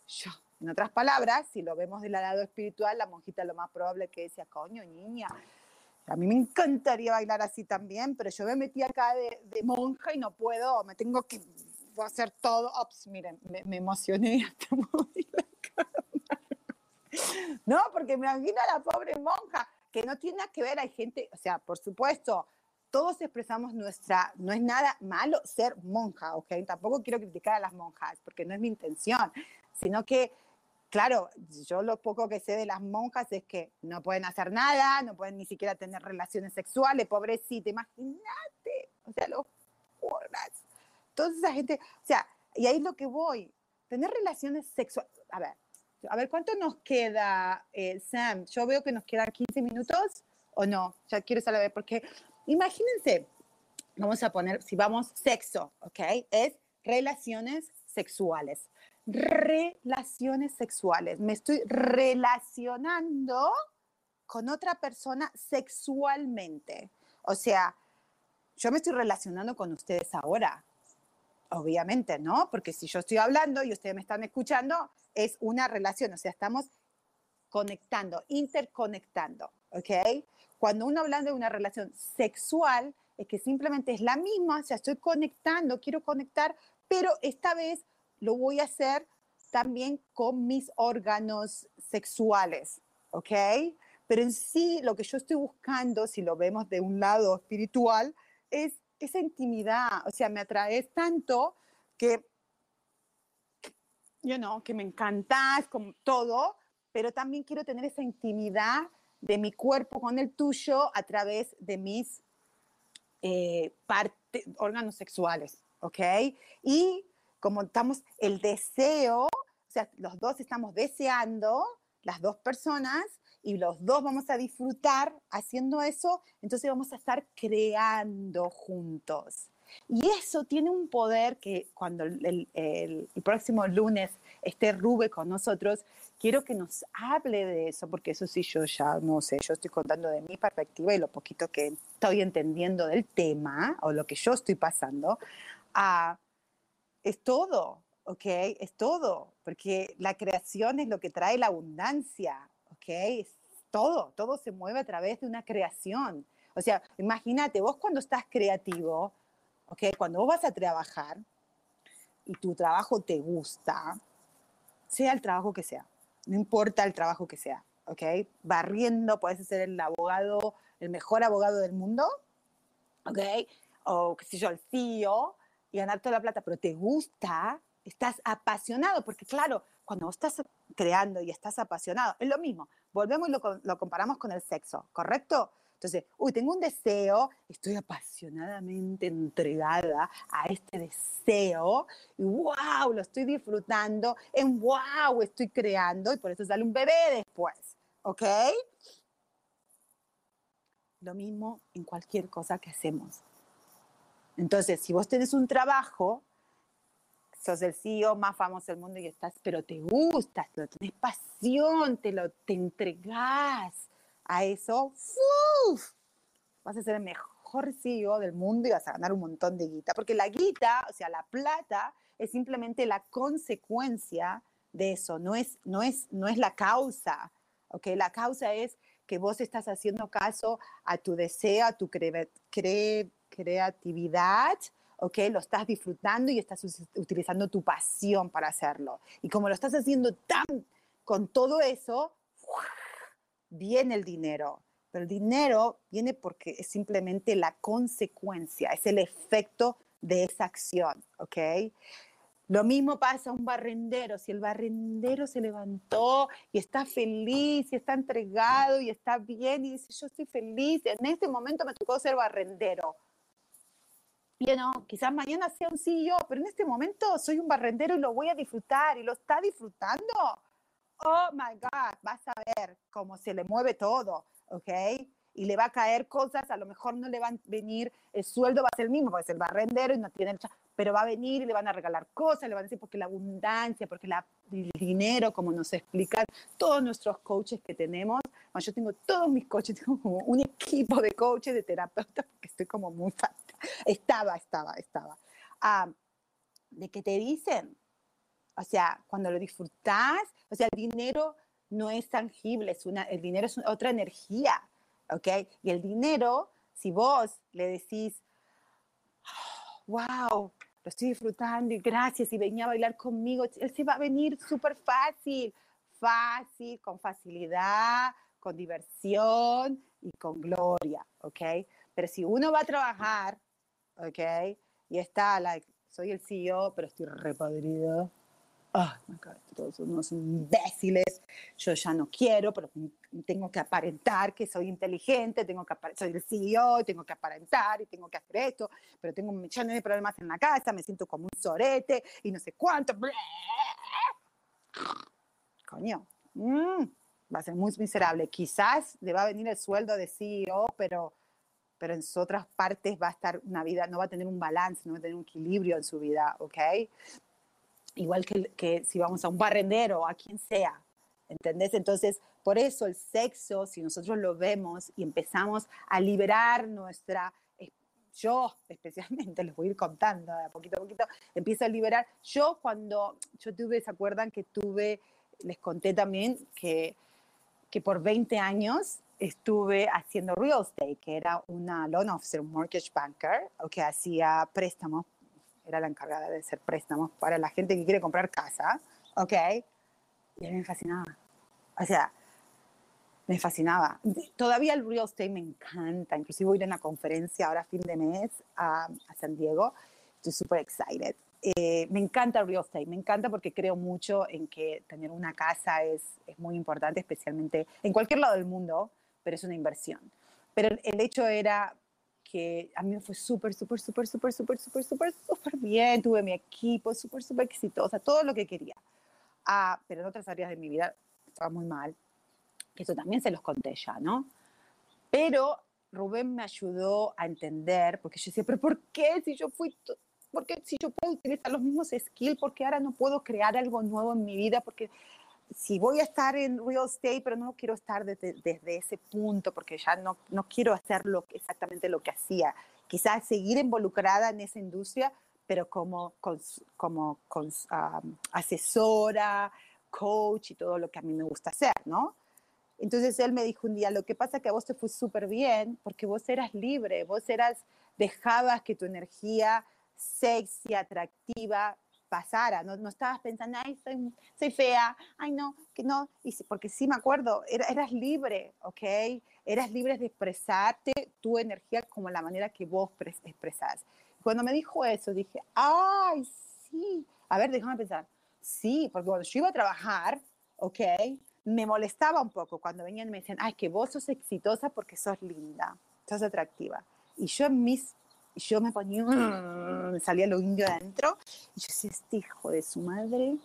yo, en otras palabras, si lo vemos del lado espiritual, la monjita lo más probable que decía, coño, niña, a mí me encantaría bailar así también, pero yo me metí acá de, de monja y no puedo, me tengo que voy a hacer todo. Ops, miren, me, emocioné hasta la No, porque me imagino a la pobre monja, que no tiene nada que ver, hay gente, o sea, por supuesto, todos expresamos nuestra, no es nada malo ser monja, ¿ok? Tampoco quiero criticar a las monjas, porque no es mi intención, sino que, claro, yo lo poco que sé de las monjas es que no pueden hacer nada, no pueden ni siquiera tener relaciones sexuales, pobrecita, imagínate, o sea, los toda esa gente, o sea, y ahí es lo que voy, tener relaciones sexuales, a ver, a ver, ¿cuánto nos queda, eh, Sam? Yo veo que nos quedan 15 minutos o no, ya quiero saber, porque imagínense, vamos a poner, si vamos sexo, ¿ok? Es relaciones sexuales. Relaciones sexuales. Me estoy relacionando con otra persona sexualmente. O sea, yo me estoy relacionando con ustedes ahora, Obviamente, ¿no? Porque si yo estoy hablando y ustedes me están escuchando, es una relación, o sea, estamos conectando, interconectando, ¿ok? Cuando uno habla de una relación sexual, es que simplemente es la misma, o sea, estoy conectando, quiero conectar, pero esta vez lo voy a hacer también con mis órganos sexuales, ¿ok? Pero en sí, lo que yo estoy buscando, si lo vemos de un lado espiritual, es esa intimidad, o sea, me atraes tanto que, yo no, que me encantas, como todo, pero también quiero tener esa intimidad de mi cuerpo con el tuyo a través de mis eh, órganos sexuales, ¿ok? Y como estamos, el deseo, o sea, los dos estamos deseando, las dos personas, y los dos vamos a disfrutar haciendo eso, entonces vamos a estar creando juntos. Y eso tiene un poder que cuando el, el, próximo lunes esté Rube con nosotros, quiero que nos hable de eso, porque eso sí yo ya no sé, yo estoy contando de mi perspectiva y lo poquito que estoy entendiendo del tema o lo que yo estoy pasando. Ah, es todo, ¿ok? Es todo, porque la creación es lo que trae la abundancia, ¿ok? todo, todo se mueve a través de una creación. O sea, imagínate, vos cuando estás creativo, ¿ok? Cuando vos vas a trabajar y tu trabajo te gusta, sea el trabajo que sea, no importa el trabajo que sea, ¿ok? Barriendo, puedes ser el abogado, el mejor abogado del mundo, ¿ok? O qué sé yo, el CEO, y ganar toda la plata, pero te gusta, estás apasionado, porque claro, cuando vos estás creando y estás apasionado, es lo mismo. Volvemos y lo, comparamos con el sexo, ¿correcto? Entonces, uy, tengo un deseo, estoy apasionadamente entregada a este deseo y wow, lo estoy disfrutando, en wow, estoy creando y por eso sale un bebé después, ¿ok? Lo mismo en cualquier cosa que hacemos. Entonces, si vos tenés un trabajo sos el CEO más famoso del mundo y estás, pero te gusta, lo tenés pasión, te lo te entregás a eso, vas a ser el mejor CEO del mundo y vas a ganar un montón de guita, porque la guita, o sea, la plata es simplemente la consecuencia de eso, no es, no es, no es la causa, ¿ok? La causa es que vos estás haciendo caso a tu deseo, a tu creatividad, ¿ok? Lo estás disfrutando y estás utilizando tu pasión para hacerlo. Y como lo estás haciendo tan con todo eso, viene el dinero. Pero el dinero viene porque es simplemente la consecuencia, es el efecto de esa acción, ¿ok? Lo mismo pasa a un barrendero. Si el barrendero se levantó y está feliz y está entregado y está bien y dice, yo estoy feliz, en este momento me tocó ser barrendero. Y no, quizás mañana sea un CEO, pero en este momento soy un barrendero y lo voy a disfrutar y lo está disfrutando. Oh my God, vas a ver cómo se le mueve todo, ¿ok? y le va a caer cosas, a lo mejor no le van a venir, el sueldo va a ser el mismo, porque es el barrendero y no tiene pero va a venir y le van a regalar cosas, le van a decir porque la abundancia, porque la, el dinero, como nos explican todos nuestros coaches que tenemos. Yo tengo todos mis coaches, tengo como un equipo de coaches, de terapeutas, porque estoy como muy Estaba, estaba, estaba. Ah, de que te dicen, o sea, cuando lo disfrutas, o sea, el dinero no es tangible, es una, el dinero es otra energía, ¿ok? Y el dinero, si vos le decís, wow, lo estoy disfrutando y gracias y venía a bailar conmigo, él se va a venir súper fácil, fácil, con facilidad, con diversión y con gloria, ¿ok? Pero si uno va a trabajar, ¿ok? Y está, like, soy el CEO, pero estoy repadrido, oh my God, todos son unos imbéciles, yo ya no quiero, pero tengo que aparentar que soy inteligente, tengo que soy el CEO, tengo que aparentar y tengo que hacer esto, pero tengo millón de problemas en la casa, me siento como un sorete y no sé cuánto. Coño, mm, va a ser muy miserable. Quizás le va a venir el sueldo de CEO, pero pero en otras partes va a estar una vida, no va a tener un balance, no va a tener un equilibrio en su vida, ¿ok? igual que, si vamos a un barrendero a quien sea, ¿entendés? Entonces, por eso el sexo, si nosotros lo vemos y empezamos a liberar nuestra, eh, yo especialmente, les voy a ir contando a poquito a poquito, empiezo a liberar, yo cuando yo tuve, ¿se acuerdan que tuve, les conté también que, que por 20 años estuve haciendo real estate, que era una loan officer, un mortgage banker, que hacía préstamos era la encargada de hacer préstamos para la gente que quiere comprar casa, ¿ok? Y a mí me fascinaba. O sea, me fascinaba. Todavía el real estate me encanta. Inclusive voy a ir a una conferencia ahora fin de mes a, a San Diego. Estoy súper excited. Eh, me encanta el real estate. Me encanta porque creo mucho en que tener una casa es, es muy importante, especialmente en cualquier lado del mundo, pero es una inversión. Pero el hecho era que a mí me fue súper, súper, súper, súper, súper, súper, súper, súper bien. Tuve mi equipo súper, súper exitosa, todo lo que quería. Ah, pero en otras áreas de mi vida estaba muy mal. Eso también se los conté ya, ¿no? Pero Rubén me ayudó a entender, porque yo decía, pero ¿por qué si yo fui, porque si yo puedo utilizar los mismos skills, ¿por qué ahora no puedo crear algo nuevo en mi vida? Porque si voy a estar en real estate, pero no quiero estar desde, desde ese punto porque ya no, no quiero hacer lo, exactamente lo que hacía. Quizás seguir involucrada en esa industria, pero como, como asesora, coach y todo lo que a mí me gusta hacer, ¿no? Entonces él me dijo un día, lo que pasa es que a vos te fue súper bien porque vos eras libre, vos eras, dejabas que tu energía sexy, atractiva, pasara, no, no estabas pensando, ay, soy, soy, fea, ay, no, que no, y, porque sí me acuerdo, eras libre, ¿ok? Eras libre de expresarte tu energía como la manera que vos expresás. Cuando me dijo eso, dije, ay, sí, a ver, déjame pensar, sí, porque cuando yo iba a trabajar, ¿ok? Me molestaba un poco cuando venían y me decían, ay, que vos sos exitosa porque sos linda, sos atractiva. Y yo en mis y yo me ponía, me salía lo indio adentro. Y yo decía, este hijo de su madre,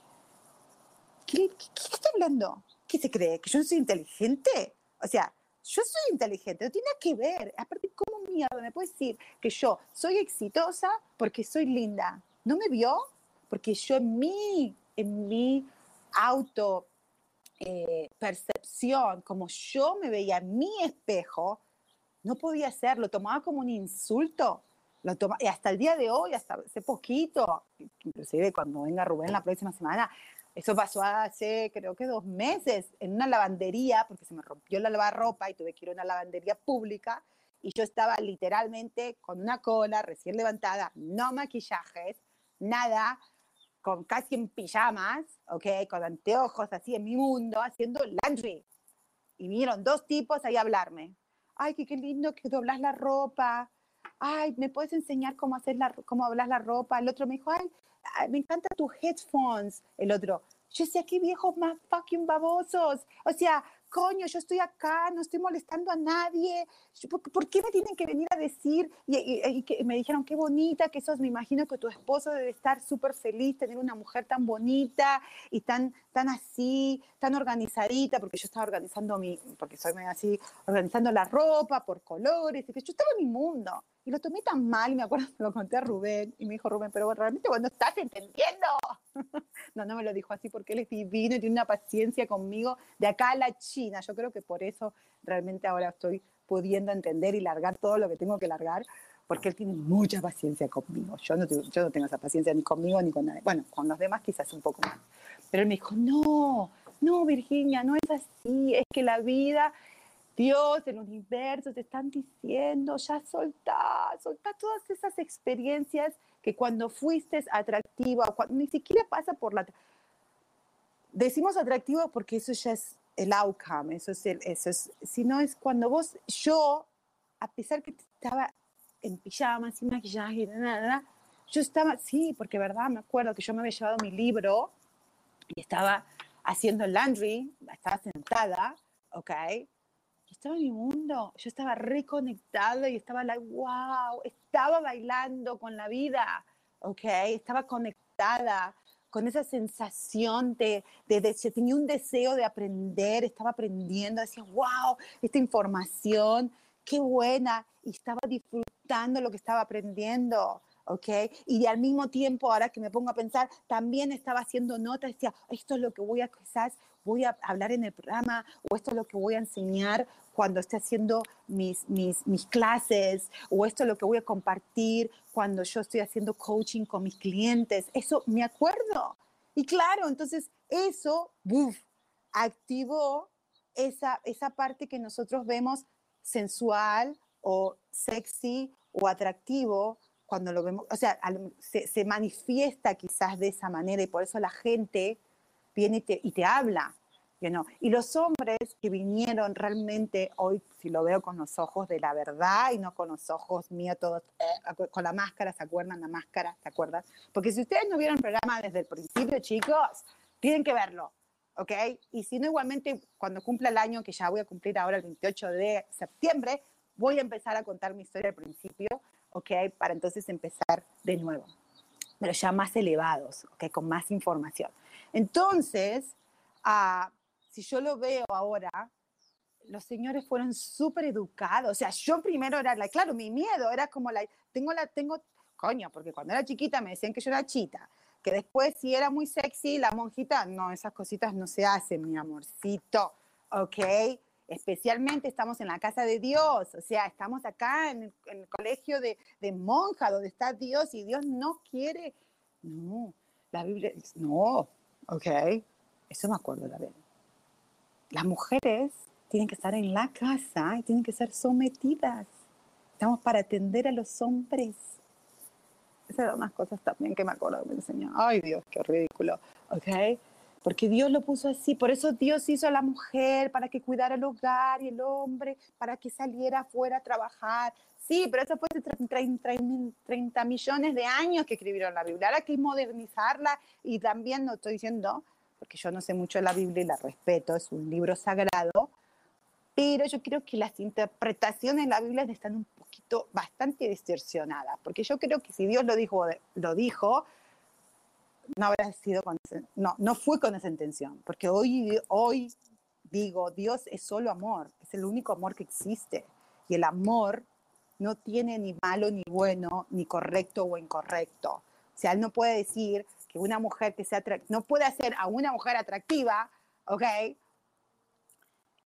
¿qué, está hablando? ¿Qué se cree? ¿Que yo soy inteligente? O sea, yo soy inteligente, no tiene que ver. Aparte, ¿cómo mierda me puede decir que yo soy exitosa porque soy linda? ¿No me vio? Porque yo en mi, en mi auto eh, percepción, como yo me veía en mi espejo, no podía hacerlo, tomaba como un insulto y hasta el día de hoy, hasta hace poquito, inclusive cuando venga Rubén la próxima semana, Eso pasó hace, creo que dos meses, en una lavandería, porque se me rompió la lavarropa y tuve que ir a una lavandería pública. Y yo estaba literalmente con una cola recién levantada, no maquillajes, nada, con casi en pijamas, ¿ok? Con anteojos, así en mi mundo, haciendo laundry. Y vinieron dos tipos ahí a hablarme. Ay, qué, qué lindo que doblas la ropa. Ay, ¿me puedes enseñar cómo, hacer la, cómo doblas la ropa? El otro me dijo, ay, me encantan tus headphones. El otro, yo decía, qué viejos más fucking babosos. O sea, coño, yo estoy acá, no estoy molestando a nadie. ¿Por, qué me tienen que venir a decir? Y, que me dijeron, qué bonita que sos. Me imagino que tu esposo debe estar súper feliz, tener una mujer tan bonita y tan, tan así, tan organizadita, porque yo estaba organizando mi, porque soy así, organizando la ropa por colores, y que yo estaba en mi mundo. Y lo tomé tan mal, y me acuerdo, lo conté a Rubén, y me dijo Rubén, pero realmente cuando estás entendiendo. no, no me lo dijo así porque él es divino y tiene una paciencia conmigo de acá a la China. Yo creo que por eso realmente ahora estoy pudiendo entender y largar todo lo que tengo que largar, porque él tiene mucha paciencia conmigo. Yo no, yo no tengo esa paciencia ni conmigo ni con nadie. Bueno, con los demás quizás un poco más. Pero él me dijo, no, no, Virginia, no es así, es que la vida Dios, el universo te están diciendo, ya soltá, soltá todas esas experiencias que cuando fuiste atractiva, cuando, ni siquiera pasa por la... Decimos atractivo porque eso ya es el outcome, eso es, el, eso es, si no es cuando vos, yo, a pesar que estaba en pijama, sin maquillaje, nada, yo estaba, sí, porque verdad, me acuerdo que yo me había llevado mi libro y estaba haciendo laundry, estaba sentada, ¿ok? Estaba en mi mundo, yo estaba reconectada y estaba like, wow, estaba bailando con la vida, ¿ok? Estaba conectada con esa sensación de, de, de, tenía un deseo de aprender, estaba aprendiendo, decía, wow, esta información, qué buena, y estaba disfrutando lo que estaba aprendiendo. ¿ok? Y al mismo tiempo, ahora que me pongo a pensar, también estaba haciendo notas, decía, esto es lo que voy a, quizás voy a hablar en el programa, o esto es lo que voy a enseñar cuando esté haciendo mis, mis, mis clases, o esto es lo que voy a compartir cuando yo estoy haciendo coaching con mis clientes. Eso me acuerdo. Y claro, entonces eso, activó esa, esa parte que nosotros vemos sensual o sexy o atractivo cuando lo vemos, o sea, se, manifiesta quizás de esa manera y por eso la gente viene y te, y te habla. Y los hombres que vinieron realmente hoy, si lo veo con los ojos de la verdad y no con los ojos míos todos, eh, con la máscara, ¿se acuerdan? La máscara, ¿se acuerdan? Porque si ustedes no vieron el programa desde el principio, chicos, tienen que verlo, ¿ok? Y si no, igualmente, cuando cumpla el año, que ya voy a cumplir ahora el 28 de septiembre, voy a empezar a contar mi historia al principio, ¿ok? Para entonces empezar de nuevo, pero ya más elevados, ¿ok? Con más información. Entonces, uh, si yo lo veo ahora, los señores fueron súper educados. O sea, yo primero era, la, claro, mi miedo era como la, tengo la, tengo, coño, porque cuando era chiquita me decían que yo era chita, que después si era muy sexy, la monjita, no, esas cositas no se hacen, mi amorcito, ¿ok? Especialmente estamos en la casa de Dios, o sea, estamos acá en el, colegio de, de monja, donde está Dios y Dios no quiere, no, la Biblia, no, ¿ok? Eso me acuerdo la verdad las mujeres tienen que estar en la casa y tienen que ser sometidas. Estamos para atender a los hombres. Esas eran unas cosas también que me acuerdo que me enseñó. Ay, Dios, qué ridículo. ¿Ok? Porque Dios lo puso así. Por eso Dios hizo a la mujer para que cuidara el hogar y el hombre para que saliera afuera a trabajar. Sí, pero eso fue hace 30, millones de años que escribieron la Biblia. Ahora hay que modernizarla y también no estoy diciendo porque yo no sé mucho de la Biblia y la respeto, es un libro sagrado, pero yo creo que las interpretaciones de la Biblia están un poquito bastante distorsionadas, porque yo creo que si Dios lo dijo, lo dijo no habrá sido con no, no fue con esa intención, porque hoy, hoy digo, Dios es solo amor, es el único amor que existe, y el amor no tiene ni malo ni bueno, ni correcto o incorrecto. O sea, él no puede decir, que una mujer que sea no puede hacer a una mujer atractiva, ¿ok?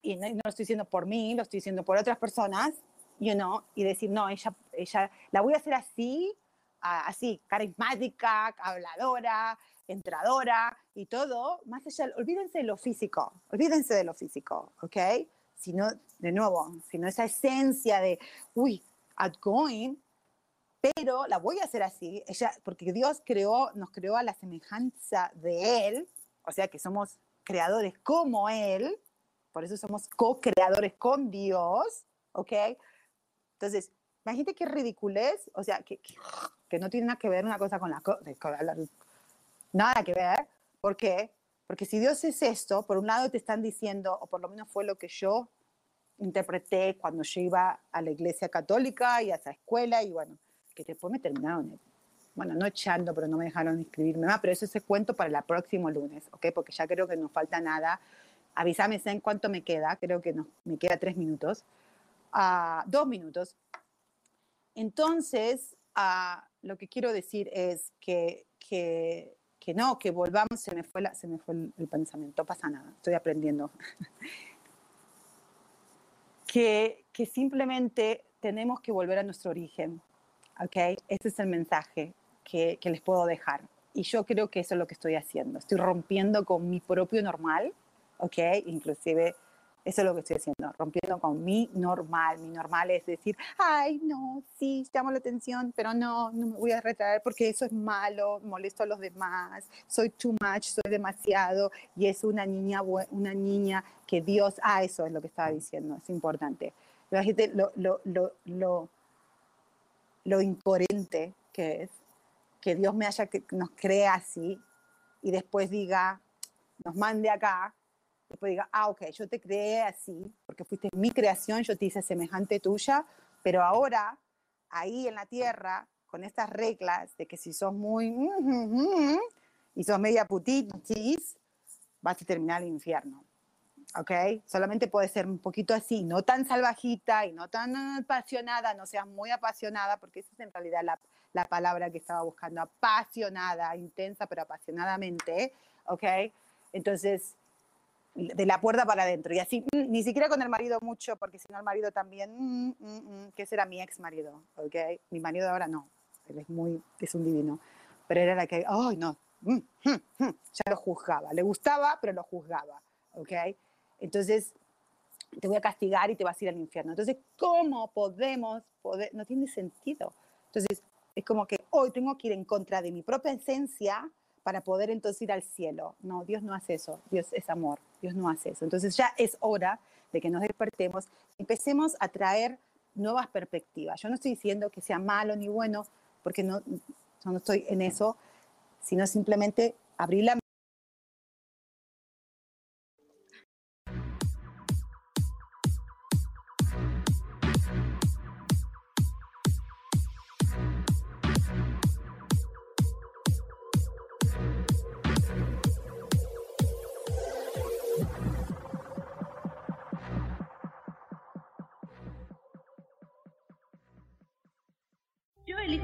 Y no, lo estoy diciendo por mí, lo estoy diciendo por otras personas, you know, y decir, no, ella, ella, la voy a hacer así así, carismática, habladora, entradora y todo, más allá, olvídense de lo físico, olvídense de lo físico, ¿ok? Sino, de nuevo, sino esa esencia de, uy, outgoing, pero la voy a hacer así, ella, porque Dios creó, nos creó a la semejanza de Él, o sea que somos creadores como Él, por eso somos co-creadores con Dios, ¿ok? Entonces, imagínate qué ridiculez, o sea, que, que, no tiene nada que ver una cosa con la, nada que ver, ¿por qué? Porque si Dios es esto, por un lado te están diciendo, o por lo menos fue lo que yo interpreté cuando yo iba a la iglesia católica y a esa escuela, y bueno, que después me terminaron, bueno, no echando, pero no me dejaron inscribirme más, pero eso es cuento para el próximo lunes, ¿ok? Porque ya creo que no falta nada. Avísame en cuánto me queda, creo que no, me queda tres minutos, uh, dos minutos. Entonces, uh, lo que quiero decir es que, que, que, no, que volvamos, se me fue, se me fue el, el pensamiento, pasa nada, estoy aprendiendo. que, que simplemente tenemos que volver a nuestro origen, ¿ok? Ese es el mensaje que, que, les puedo dejar. Y yo creo que eso es lo que estoy haciendo. Estoy rompiendo con mi propio normal, ¿ok? Inclusive eso es lo que estoy haciendo, rompiendo con mi normal. Mi normal es decir, ay, no, sí, llamo la atención, pero no, no me voy a retraer porque eso es malo, molesto a los demás, soy too much, soy demasiado, y es una niña, una niña que Dios, ah, eso es lo que estaba diciendo, es importante. Lo, lo, lo, lo, lo incoherente que es que Dios me haya, que nos crea así y después diga, nos mande acá, después diga, ah, ok, yo te creé así, porque fuiste mi creación, yo te hice semejante tuya, pero ahora, ahí en la tierra, con estas reglas de que si sos muy y sos media putitis, vas a terminar el infierno. ¿Ok? Solamente puede ser un poquito así, no tan salvajita y no tan apasionada, no seas muy apasionada, porque esa es en realidad la, la palabra que estaba buscando, apasionada, intensa, pero apasionadamente, ¿ok? Entonces, de la puerta para adentro. Y así, mm, ni siquiera con el marido mucho, porque si no el marido también, mm, mm, que será mi ex marido, ¿ok? Mi marido ahora no, él es muy, es un divino. Pero era la que, ay, no, ya lo juzgaba. Le gustaba, pero lo juzgaba, ¿ok? Entonces, te voy a castigar y te vas a ir al infierno. Entonces, ¿cómo podemos poder? No tiene sentido. Entonces, es como que hoy tengo que ir en contra de mi propia esencia para poder entonces ir al cielo. No, Dios no hace eso. Dios es amor. Dios no hace eso. Entonces ya es hora de que nos despertemos, empecemos a traer nuevas perspectivas. Yo no estoy diciendo que sea malo ni bueno, porque no, yo no estoy en eso, sino simplemente abrir la